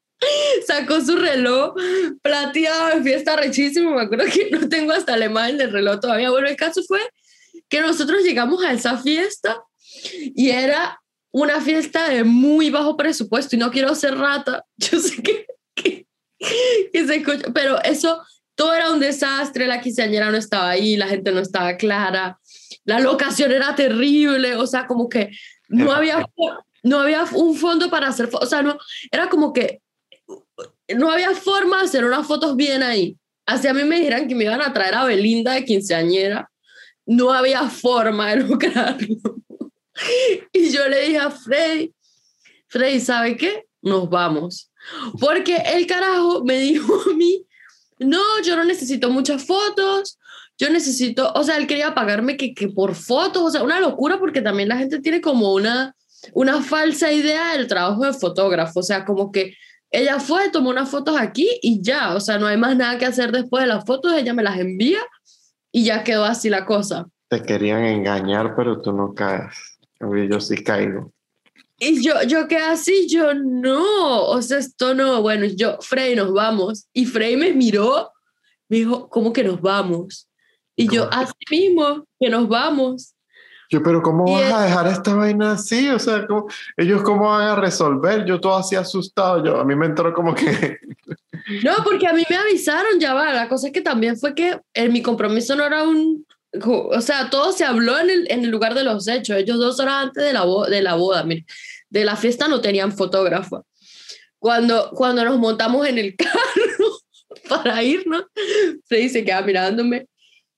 Sacó su reloj plateado de fiesta rechísimo, me acuerdo que no tengo hasta la imagen del reloj todavía. Bueno, el caso fue que nosotros llegamos a esa fiesta y era una fiesta de muy bajo presupuesto y no quiero ser rata, yo sé que, que, se escucha, pero eso, todo era un desastre, la quinceañera no estaba ahí, la gente no estaba clara, la locación era terrible, o sea, como que no había, no había un fondo para hacer, o sea, no, era como que no había forma de hacer unas fotos bien ahí. Así a mí me dijeran que me iban a traer a Belinda de quinceañera no había forma de lograrlo. Y yo le dije a Frey, Frey, ¿sabe qué? Nos vamos. Porque el carajo me dijo a mí, no, yo no necesito muchas fotos, yo necesito, o sea, él quería pagarme que, que por fotos, o sea, una locura porque también la gente tiene como una, una falsa idea del trabajo de fotógrafo, o sea, como que ella fue, tomó unas fotos aquí y ya, o sea, no hay más nada que hacer después de las fotos, ella me las envía y ya quedó así la cosa. Te querían engañar, pero tú no caes. Yo sí caigo. Y yo, yo quedé así, yo no, o sea, esto no. Bueno, yo, Frey, nos vamos. Y Frey me miró, me dijo, ¿cómo que nos vamos? Y yo, así mismo, que nos vamos. Yo, pero ¿cómo vas a dejar esta vaina así? O sea, ¿ellos cómo van a resolver? Yo todo así asustado, yo, a mí me entró como que... No, porque a mí me avisaron, ya va, la cosa es que también fue que en eh, mi compromiso no era un... O sea, todo se habló en el, en el lugar de los hechos. Ellos dos horas antes de la, de la boda, mire, de la fiesta no tenían fotógrafo. Cuando, cuando nos montamos en el carro para irnos, se se queda mirándome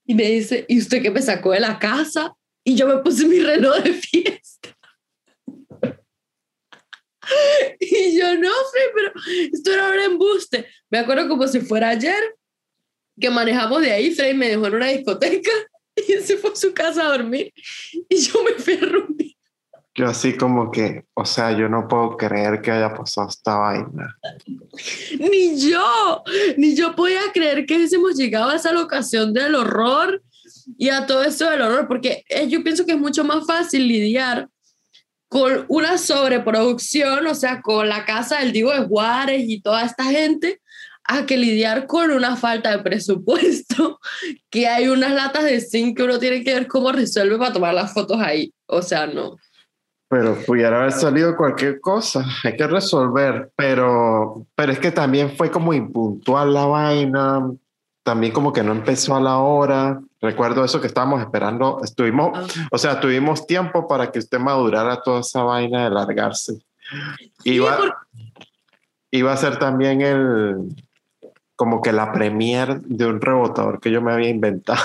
y me dice, ¿y usted qué me sacó de la casa? y yo me puse mi reloj de fiesta. Y yo, no, Frey, pero esto era un embuste. Me acuerdo como si fuera ayer que manejamos de ahí. Frey me dejó en una discoteca y se fue a su casa a dormir. Y yo me fui a dormir. Yo así como que, o sea, yo no puedo creer que haya pasado esta vaina. Ni yo, ni yo podía creer que hubiésemos llegado a esa locación del horror y a todo eso del horror, porque eh, yo pienso que es mucho más fácil lidiar con una sobreproducción, o sea, con la casa del Diego de Juárez y toda esta gente, a que lidiar con una falta de presupuesto, que hay unas latas de zinc que uno tiene que ver cómo resuelve para tomar las fotos ahí. O sea, no. Pero pudiera haber salido cualquier cosa, hay que resolver, pero, pero es que también fue como impuntual la vaina, también como que no empezó a la hora. Recuerdo eso que estábamos esperando, estuvimos, Ah. o sea, tuvimos tiempo para que usted madurara toda esa vaina de largarse. Sí, Iba, iba a ser también el, como que la premier de un rebotador que yo me había inventado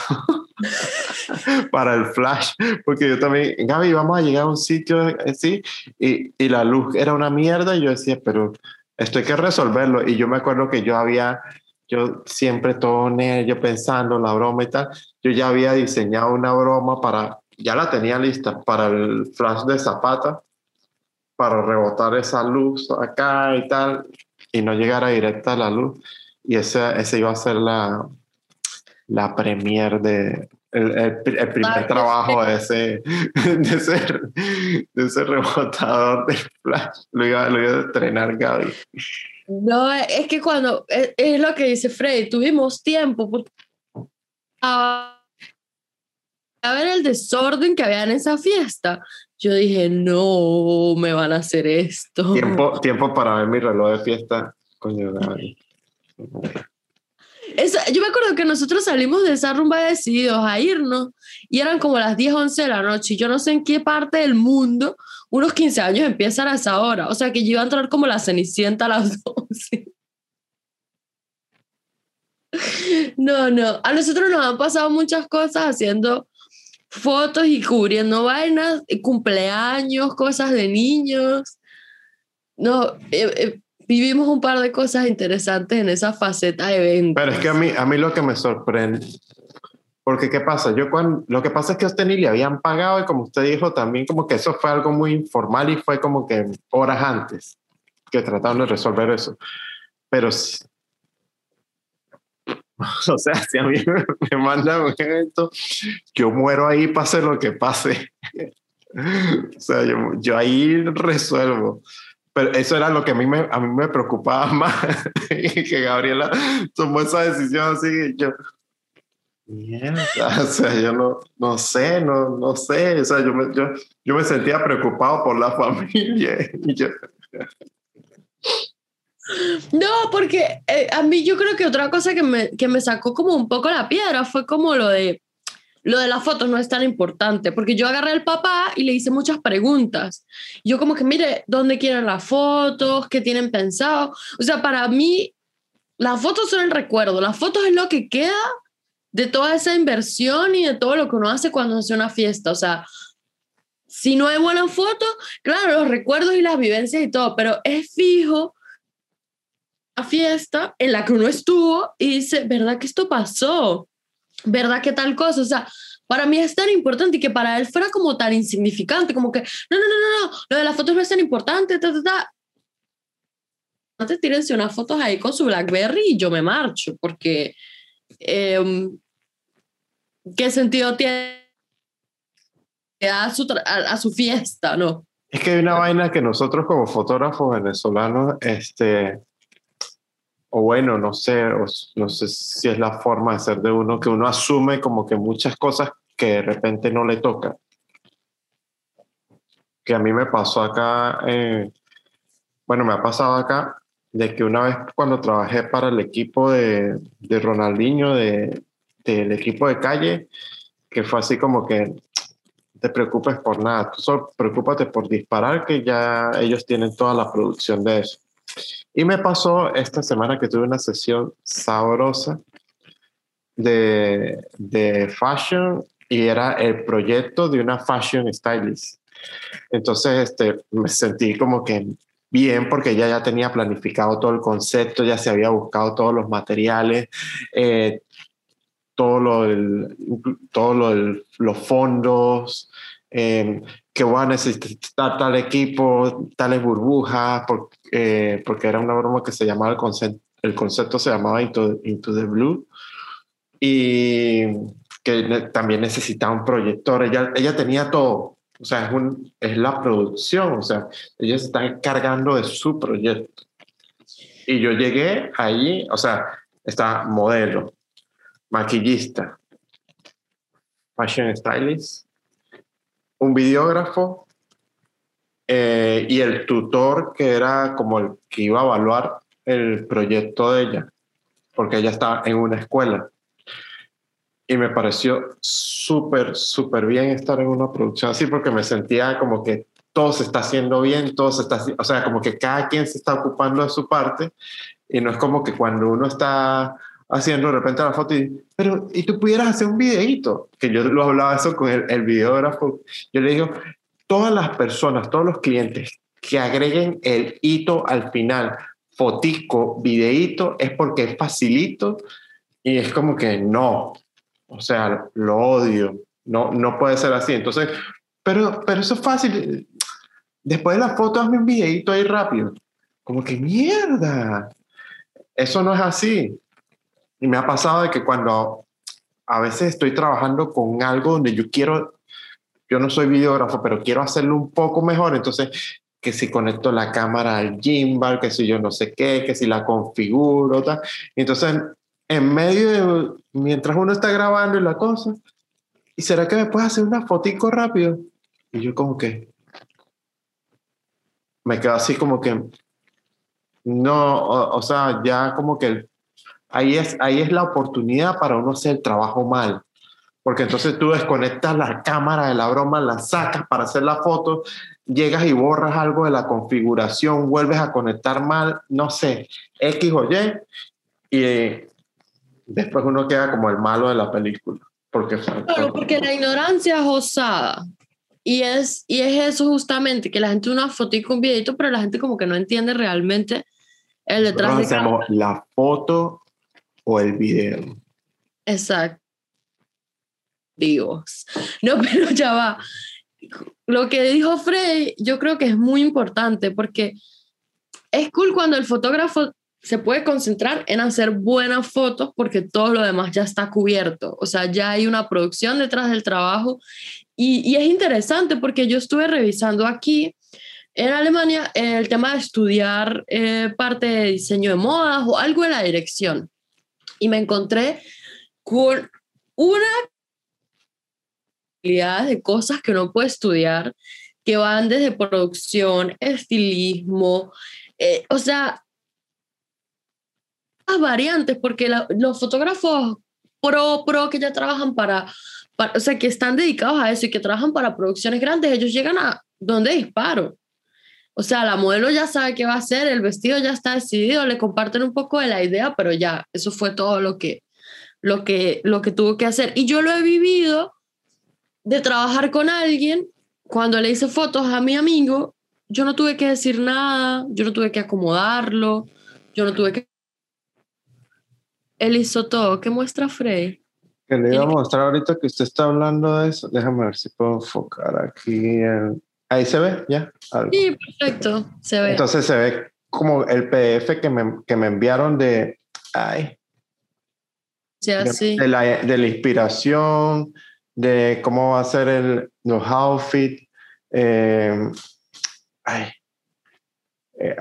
para el flash, porque yo también, Gaby, vamos a llegar a un sitio así, y, y la luz era una mierda, y yo decía, pero esto hay que resolverlo, y yo me acuerdo que yo había, yo siempre todo yo pensando en la broma y tal, yo ya había diseñado una broma para, ya la tenía lista para el flash de Zapata, para rebotar esa luz acá y tal, y no llegara directa a la luz. Y ese, ese iba a ser la, la premier de el, el, el primer Dark trabajo de ese, de ese, de ese rebotador de flash. Lo iba, lo iba a estrenar Gaby. No, es que cuando, es, es lo que dice Freddy, tuvimos tiempo a, a ver el desorden que había en esa fiesta. Yo dije, no, me van a hacer esto. Tiempo, tiempo para ver mi reloj de fiesta. Coño, Gaby. Yo me acuerdo que nosotros salimos de esa rumba decididos a irnos y eran como las 10, 11 de la noche. Y yo no sé en qué parte del mundo unos 15 años empiezan a esa hora. O sea que yo iba a entrar como la cenicienta a las 12. No, no. A nosotros nos han pasado muchas cosas haciendo fotos y cubriendo vainas, cumpleaños, cosas de niños. No, eh, eh, vivimos un par de cosas interesantes en esa faceta de eventos. Pero es que a mí, a mí lo que me sorprende, porque ¿qué pasa? Yo cuando, lo que pasa es que a usted ni le habían pagado y como usted dijo también como que eso fue algo muy informal y fue como que horas antes que trataron de resolver eso. Pero sí- o sea, si a mí me, me mandan un evento, yo muero ahí pase lo que pase. o sea, yo, yo ahí resuelvo. Pero eso era lo que a mí me, a mí me preocupaba más, que Gabriela tomó esa decisión así, y yo, mierda, o sea, yo no, no sé, no, no sé, o sea, yo me, yo, yo me sentía preocupado por la familia, y yo, No, porque eh, a mí yo creo que otra cosa que me, que me sacó como un poco la piedra fue como lo de lo de las fotos no es tan importante, porque yo agarré al papá y le hice muchas preguntas. Yo como que, mire, ¿dónde quieren las fotos? ¿Qué tienen pensado? O sea, para mí, las fotos son el recuerdo, las fotos es lo que queda de toda esa inversión y de todo lo que uno hace cuando hace una fiesta. O sea, si no hay buenas fotos, claro, los recuerdos y las vivencias y todo, pero es fijo la fiesta en la que uno estuvo y dice, ¿verdad que esto pasó? ¿Verdad que tal cosa? O sea, para mí es tan importante y que para él fuera como tan insignificante, como que, no, no, no, no, no, lo de las fotos no es tan importante, ta, ta, ta. No te tírense unas fotos ahí con su Blackberry y yo me marcho, porque eh, ¿qué sentido tiene a su, a su fiesta, no? es que hay una vaina que nosotros como fotógrafos venezolanos, este, o bueno, no sé, no sé si es la forma de ser de uno, que uno asume como que muchas cosas que de repente no le toca. Que a mí me pasó acá, eh, bueno, me ha pasado acá, de que una vez cuando trabajé para el equipo de, Ronaldinho, de, del equipo de calle, que fue así como que te preocupes por nada, tú solo preocúpate por disparar, que ya ellos tienen toda la producción de eso. Y me pasó esta semana que tuve una sesión sabrosa de, de fashion y era el proyecto de una fashion stylist. Entonces este, me sentí como que bien porque ella ya tenía planificado todo el concepto, ya se había buscado todos los materiales, eh, todo lo del, todo los fondos, eh, que voy a necesitar tal equipo, tales burbujas, por, eh, porque era una broma que se llamaba el concepto, el concepto se llamaba Into, Into the Blue, y que también necesitaba un proyector, ella, ella tenía todo, o sea, es, un, es la producción, o sea, ellos están encargando de su proyecto. Y yo llegué allí, o sea, está modelo, maquillista, fashion stylist, un videógrafo eh, y el tutor que era como el que iba a evaluar el proyecto de ella, porque ella estaba en una escuela. Y me pareció súper, súper bien estar en una producción así, porque me sentía como que todo se está haciendo bien, todo se está, o sea, como que cada quien se está ocupando de su parte, y no es como que cuando uno está haciendo de repente la foto y, pero, ¿y tú pudieras hacer un videíto? Que yo lo hablaba eso con el, el videógrafo, yo le digo, todas las personas, todos los clientes que agreguen el hito al final, fotico, videíto, es porque es facilito y es como que no, o sea, lo odio, no, no puede ser así. Entonces, pero, pero eso es fácil. Después de la foto, hazme un videíto ahí rápido. Como que mierda. Eso no es así. Y me ha pasado de que cuando a veces estoy trabajando con algo donde yo quiero yo no soy videógrafo, pero quiero hacerlo un poco mejor, entonces que si conecto la cámara al gimbal, que si yo no sé qué, que si la configuro, tal. Entonces, en medio de, mientras uno está grabando y la cosa, ¿y será que me puedes hacer una fotico rápido? Y yo como que me quedo así como que no, o, o sea, ya como que ahí es, ahí es la oportunidad para uno hacer el trabajo mal porque entonces tú desconectas la cámara de la broma, la sacas para hacer la foto, llegas y borras algo de la configuración, vuelves a conectar mal, no sé, X o Y, y después uno queda como el malo de la película. Porque, claro, porque la ignorancia es osada. Y es, y es eso justamente, que la gente una fotico, un videito, pero la gente como que no entiende realmente el detrás de hacemos la foto o el video. Exacto. Dios. No, pero ya va. Lo que dijo Frey, yo creo que es muy importante porque es cool cuando el fotógrafo se puede concentrar en hacer buenas fotos porque todo lo demás ya está cubierto. O sea, ya hay una producción detrás del trabajo y, y es interesante porque yo estuve revisando aquí en Alemania el tema de estudiar eh, parte de diseño de modas o algo en la dirección. Y me encontré con una de cosas que uno puede estudiar, que van desde producción, estilismo, eh, o sea, las variantes, porque los fotógrafos pro, pro que ya trabajan para, para, o sea, que están dedicados a eso y que trabajan para producciones grandes, ellos llegan a donde disparo. O sea, la modelo ya sabe qué va a hacer, el vestido ya está decidido, le comparten un poco de la idea, pero ya, eso fue todo lo que, lo que, lo que tuvo que hacer. Y yo lo he vivido de trabajar con alguien, cuando le hice fotos a mi amigo, yo no tuve que decir nada, yo no tuve que acomodarlo, yo no tuve que... Él hizo todo. ¿Qué muestra Frey? Que le iba a mostrar ahorita que usted está hablando de eso. Déjame ver si puedo enfocar aquí. Ahí se ve, ya. Sí, perfecto. Se ve. Entonces se ve como el PDF que me, que me enviaron de. Ay. Sí, de, la, de la inspiración, de cómo va a ser el, los outfits. Eh, ay, eh,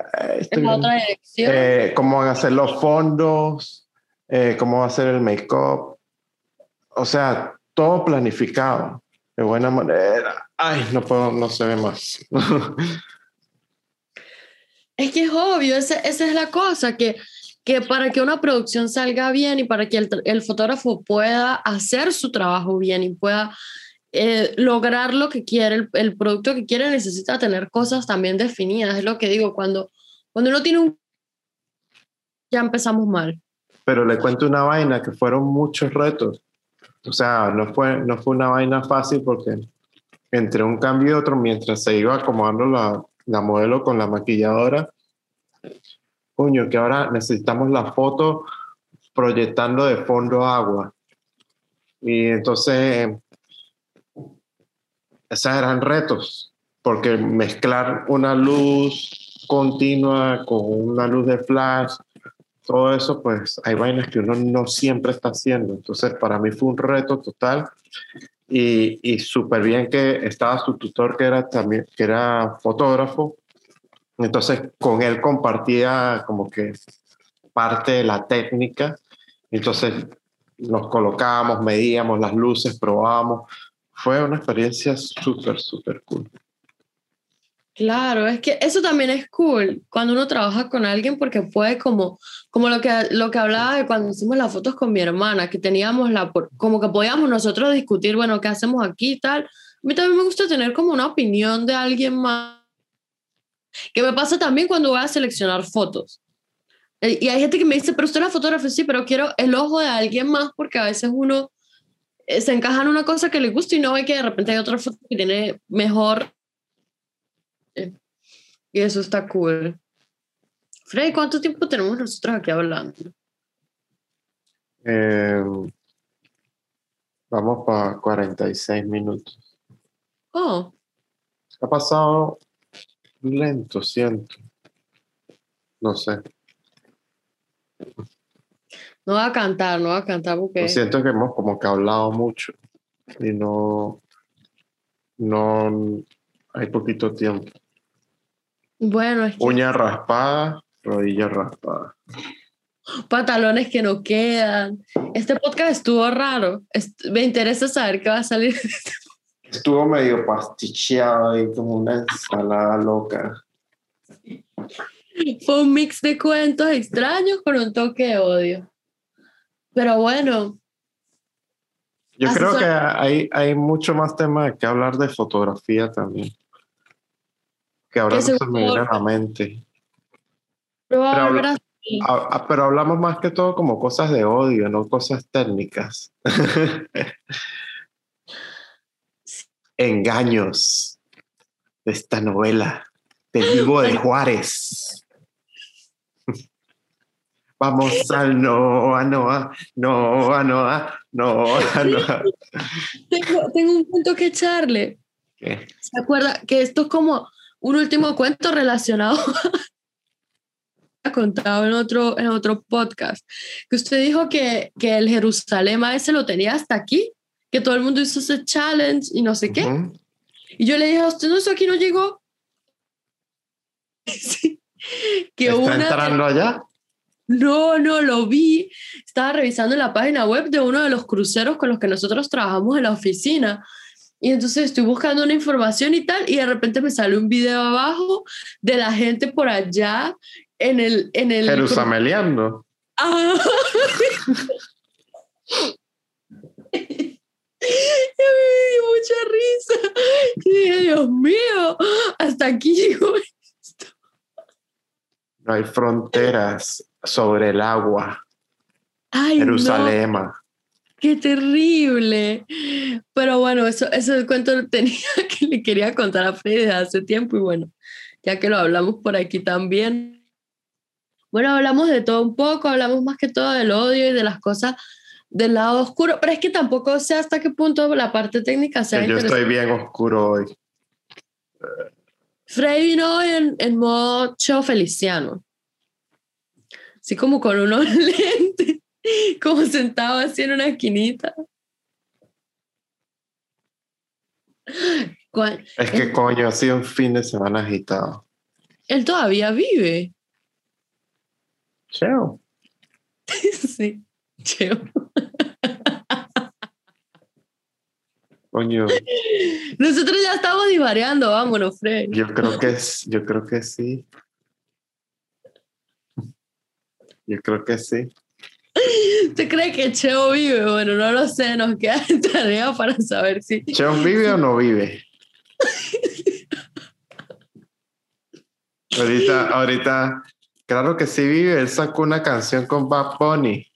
en otra dirección. Eh, cómo van a ser los fondos, eh, cómo va a ser el make-up. O sea, todo planificado de buena manera. Ay, no puedo, no se ve más. es que es obvio, esa, esa es la cosa, que que para que una producción salga bien y para que el, fotógrafo pueda hacer su trabajo bien y pueda eh, lograr lo que quiere, el, producto que quiere, necesita tener cosas también definidas. Es lo que digo, cuando, cuando uno tiene un... ya empezamos mal. Pero le cuento una vaina, que fueron muchos retos. O sea, no fue, no fue una vaina fácil porque entre un cambio y otro, mientras se iba acomodando la, modelo con la maquilladora, coño, que ahora necesitamos la foto proyectando de fondo agua. Y entonces, esos eran retos, porque mezclar una luz continua con una luz de flash, todo eso, pues hay vainas que uno no siempre está haciendo. Entonces, para mí fue un reto total. Y, y súper bien que estaba su tutor, que era también, que era fotógrafo, entonces con él compartía como que parte de la técnica. Entonces nos colocábamos, medíamos las luces, probábamos. Fue una experiencia súper, súper cool. Claro, es que eso también es cool cuando uno trabaja con alguien porque puede como, como lo, que, lo que hablaba de cuando hicimos las fotos con mi hermana, que teníamos la, como que podíamos nosotros discutir, bueno, ¿qué hacemos aquí y tal? A mí también me gusta tener como una opinión de alguien más. Que me pasa también cuando voy a seleccionar fotos. Eh, y hay gente que me dice, pero usted es la fotógrafa, sí, pero quiero el ojo de alguien más porque a veces uno eh, se encaja en una cosa que le gusta y no ve que de repente hay otra foto que tiene mejor y eso está cool. Freddy, ¿cuánto tiempo tenemos nosotros aquí hablando? Eh, vamos para 46 minutos. Oh. Ha pasado lento, siento. No sé. No va a cantar, no va a cantar porque... siento que hemos como que hablado mucho y no, no hay poquito tiempo. Bueno, es Uña raspada, rodilla raspada. Pantalones que no quedan. Este podcast estuvo raro. me interesa saber qué va a salir. Estuvo medio pasticheado y como una ensalada loca. Fue un mix de cuentos extraños con un toque de odio. Pero bueno. Yo creo que hay, hay mucho más tema que hablar de fotografía también que ahora no se me viene a la mente. Pero, pero, hablamos más que todo como cosas de odio, no cosas técnicas. Engaños de esta novela del vivo de Juárez. Vamos al Noa, Noa, Noa, Noa, Noa, Noa. Tengo, tengo un punto que echarle. ¿Qué? ¿Se acuerda que esto es como un último cuento relacionado ha contado en otro, en otro podcast, que usted dijo que, que el Jerusalén ese lo tenía hasta aquí, que todo el mundo hizo ese challenge y no sé qué. Y yo le dije a usted, no, eso aquí no llegó. Que ¿Está entrando allá? No, no, lo vi. Estaba revisando la página web de uno de los cruceros con los que nosotros trabajamos en la oficina y entonces estoy buscando una información y tal, y de repente me sale un video abajo de la gente por allá en el... En el Jerusameleando. Ah. y me dio mucha risa. Y dije, Dios mío, hasta aquí llegó esto. No hay fronteras sobre el agua. Ay, Jerusalén. ¡Qué terrible! Pero bueno, eso, ese cuento tenía que le quería contar a Freddy desde hace tiempo y bueno, ya que lo hablamos por aquí también. Bueno, hablamos de todo un poco, hablamos más que todo del odio y de las cosas del lado oscuro, pero es que tampoco sé hasta qué punto la parte técnica sea Yo estoy bien oscuro hoy. Freddy vino en, en modo show feliciano. Así como con unos lentes. como sentado así en una esquinita. Es que coño, ha sido un fin de semana agitado. Él todavía vive. Cheo. sí, cheo. Coño. Nosotros ya estamos divariando, vámonos, Fred. Yo creo que yo creo que sí. Yo creo que sí. ¿Usted cree que Cheo vive? Bueno, no lo sé, nos queda tarea para saber si. ¿Cheo vive o no vive? ahorita, ahorita, claro que sí vive, él sacó una canción con Bad Bunny.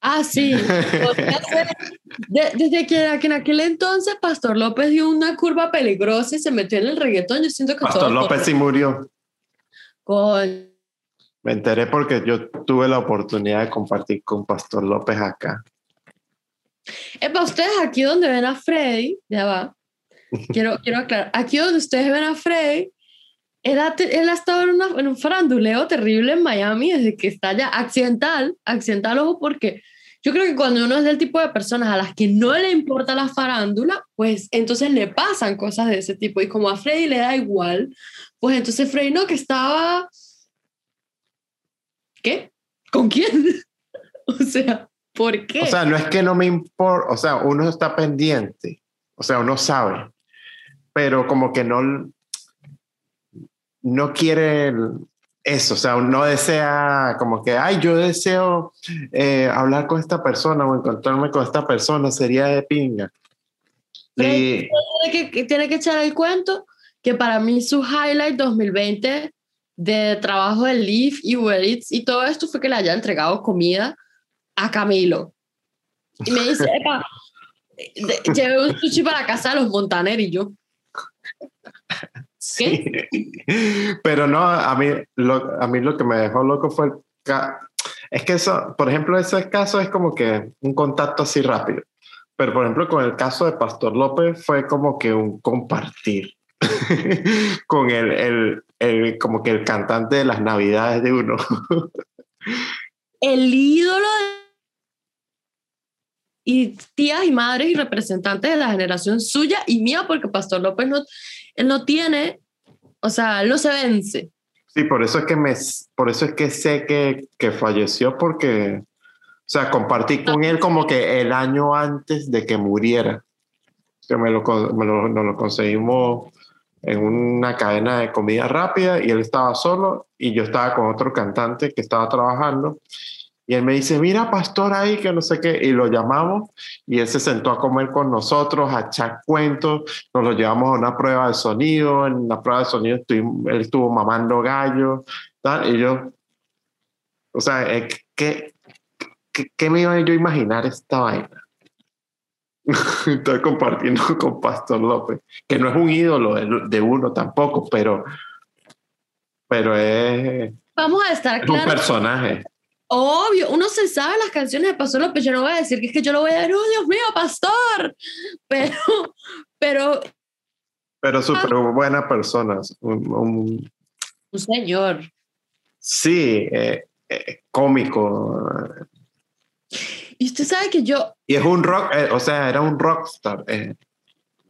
Ah, sí. desde que, en aquel entonces Pastor López dio una curva peligrosa y se metió en el reggaetón, yo siento que Pastor López sí murió. Con me enteré porque yo tuve la oportunidad de compartir con Pastor López acá. para ustedes aquí donde ven a Freddy, ya va, quiero, quiero aclarar, aquí donde ustedes ven a Freddy, él ha, él ha estado en, en, un faranduleo terrible en Miami desde que está allá, accidental, accidental, ojo, porque yo creo que cuando uno es del tipo de personas a las que no le importa la farándula, pues entonces le pasan cosas de ese tipo. Y como a Freddy le da igual, pues entonces Freddy no, que estaba ¿qué? ¿Con quién? o sea, ¿por qué? O sea, no es que no me importa, o sea, uno está pendiente, o sea, uno sabe, pero como que no, no quiere eso, o sea, no desea como que, ay, yo deseo eh, hablar con esta persona o encontrarme con esta persona, sería de pinga. Y, tiene, que, tiene que echar el cuento que para mí su highlight 2020 de trabajo de Leaf y Uber Eats y todo esto fue que le haya entregado comida a Camilo. Y me dice, epa, llevé un sushi para casa de los Montaner y yo. Sí. Pero no, a mí, lo, a mí lo que me dejó loco fue es que eso, por ejemplo, ese caso es como que un contacto así rápido. Pero, por ejemplo, con el caso de Pastor López fue como que un compartir con el, el, el, como que el cantante de las navidades de uno. el ídolo y tías y madres y representantes de la generación suya y mía, porque Pastor López no, él no tiene, o sea, él no se vence. Sí, por eso es que me, por eso es que sé que, que falleció porque, o sea, compartí con él como que el año antes de que muriera, que me lo, me lo, nos lo conseguimos en una cadena de comida rápida y él estaba solo y yo estaba con otro cantante que estaba trabajando. Y él me dice, mira, pastor ahí, que no sé qué, y lo llamamos y él se sentó a comer con nosotros, a echar cuentos, nos lo llevamos a una prueba de sonido, en la prueba de sonido él estuvo mamando gallo, tal, y yo, o sea, eh, ¿qué, qué, me iba yo a imaginar esta vaina? Estoy compartiendo con Pastor López, que no es un ídolo de, uno tampoco, pero, pero es, Vamos a estar es un personaje. Obvio, uno se sabe las canciones de Pastor López. Yo no voy a decir que es que yo lo voy a decir, oh Dios mío, Pastor. Pero, pero. Pero súper buena persona. Un, señor. Sí, eh, eh, cómico. Y usted sabe que yo. Y es un rock, eh, o sea, era un rockstar.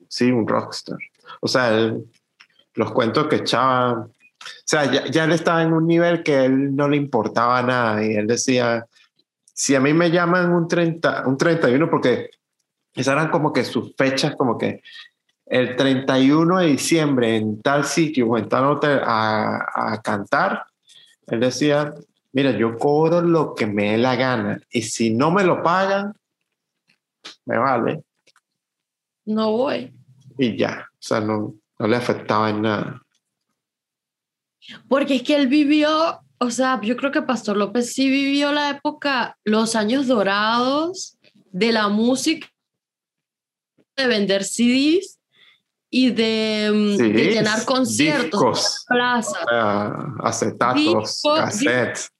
sí, un rockstar. O sea, los cuentos que echaba o sea, ya, ya, él estaba en un nivel que él no le importaba nada y él decía, si a mí me llaman un, 30, un 31, porque esas eran como que sus fechas, como que el 31 de diciembre en tal sitio o en tal hotel a, a cantar, él decía, mira, yo cobro lo que me dé la gana y si no me lo pagan, me vale. No voy. Y ya, o sea, no, no le afectaba en nada. Porque es que él vivió, o sea, yo creo que Pastor López sí vivió la época, los años dorados de la música, de vender CDs y de, mm, llenar conciertos, plazas. acetatos, cassettes.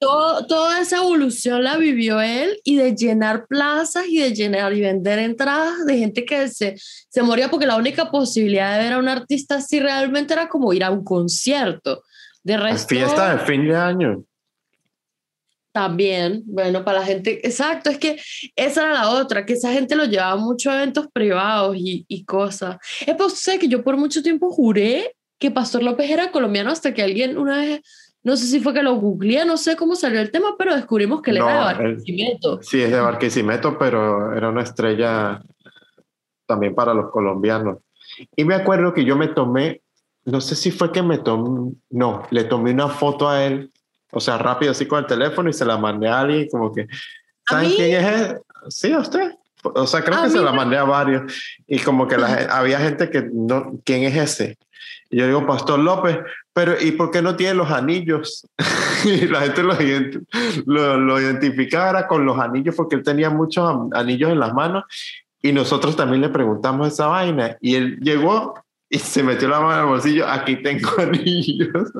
Toda esa evolución la vivió él y de llenar plazas y de llenar y vender entradas de gente que se, se moría porque la única posibilidad de ver a un artista así realmente era como ir a un concierto. De resto, fiesta de fin de año. También, bueno, para la gente, exacto, es que esa era la otra, que esa gente lo llevaba mucho a eventos privados y, y cosas. Es por sé que yo por mucho tiempo juré que Pastor López era colombiano hasta que alguien una vez no sé si fue que lo googleé, no sé cómo salió el tema, pero descubrimos que él era de Barquisimeto. sí, es de Barquisimeto, pero era una estrella también para los colombianos. Y me acuerdo que yo me tomé, no sé si fue que me tomé, no, le tomé una foto a él, o sea, rápido así con el teléfono y se la mandé a alguien, como que, ¿saben quién es él? Sí, a usted. O sea, creo que se la mandé a varios. Y como que había gente que no, ¿quién es ese? Y yo digo, Pastor López, pero ¿y por qué no tiene los anillos? y la gente lo, lo, identificaba con los anillos porque él tenía muchos anillos en las manos y nosotros también le preguntamos esa vaina y él llegó y se metió la mano en el bolsillo, aquí tengo anillos.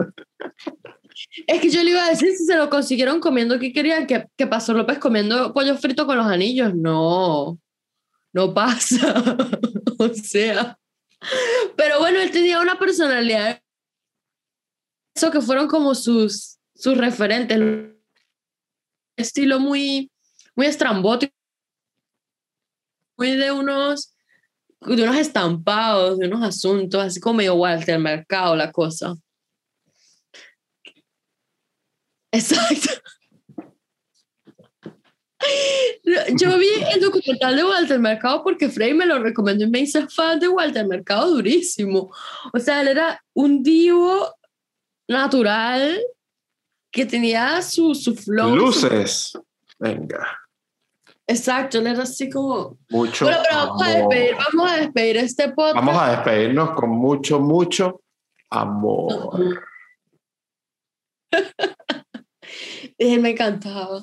Es que yo le iba a decir si se lo consiguieron comiendo, ¿qué querían? ¿Que, que pasó López comiendo pollo frito con los anillos? No, no pasa. o sea, pero bueno, él tenía una personalidad eso que fueron como sus, sus referentes. Estilo muy, muy estrambótico, muy de unos, de unos estampados, de unos asuntos, así como medio Walter Mercado, la cosa. Exacto. yo vi el documental de Walter Mercado porque Frey me lo recomendó y me hice fan de Walter Mercado durísimo. O sea, él era un divo natural que tenía su, su flow. Luces. Venga. Exacto, él era así como... Mucho. Bueno, pero vamos a amor. despedir, vamos a despedir este podcast. Vamos a despedirnos con mucho, mucho amor. Él me encantaba.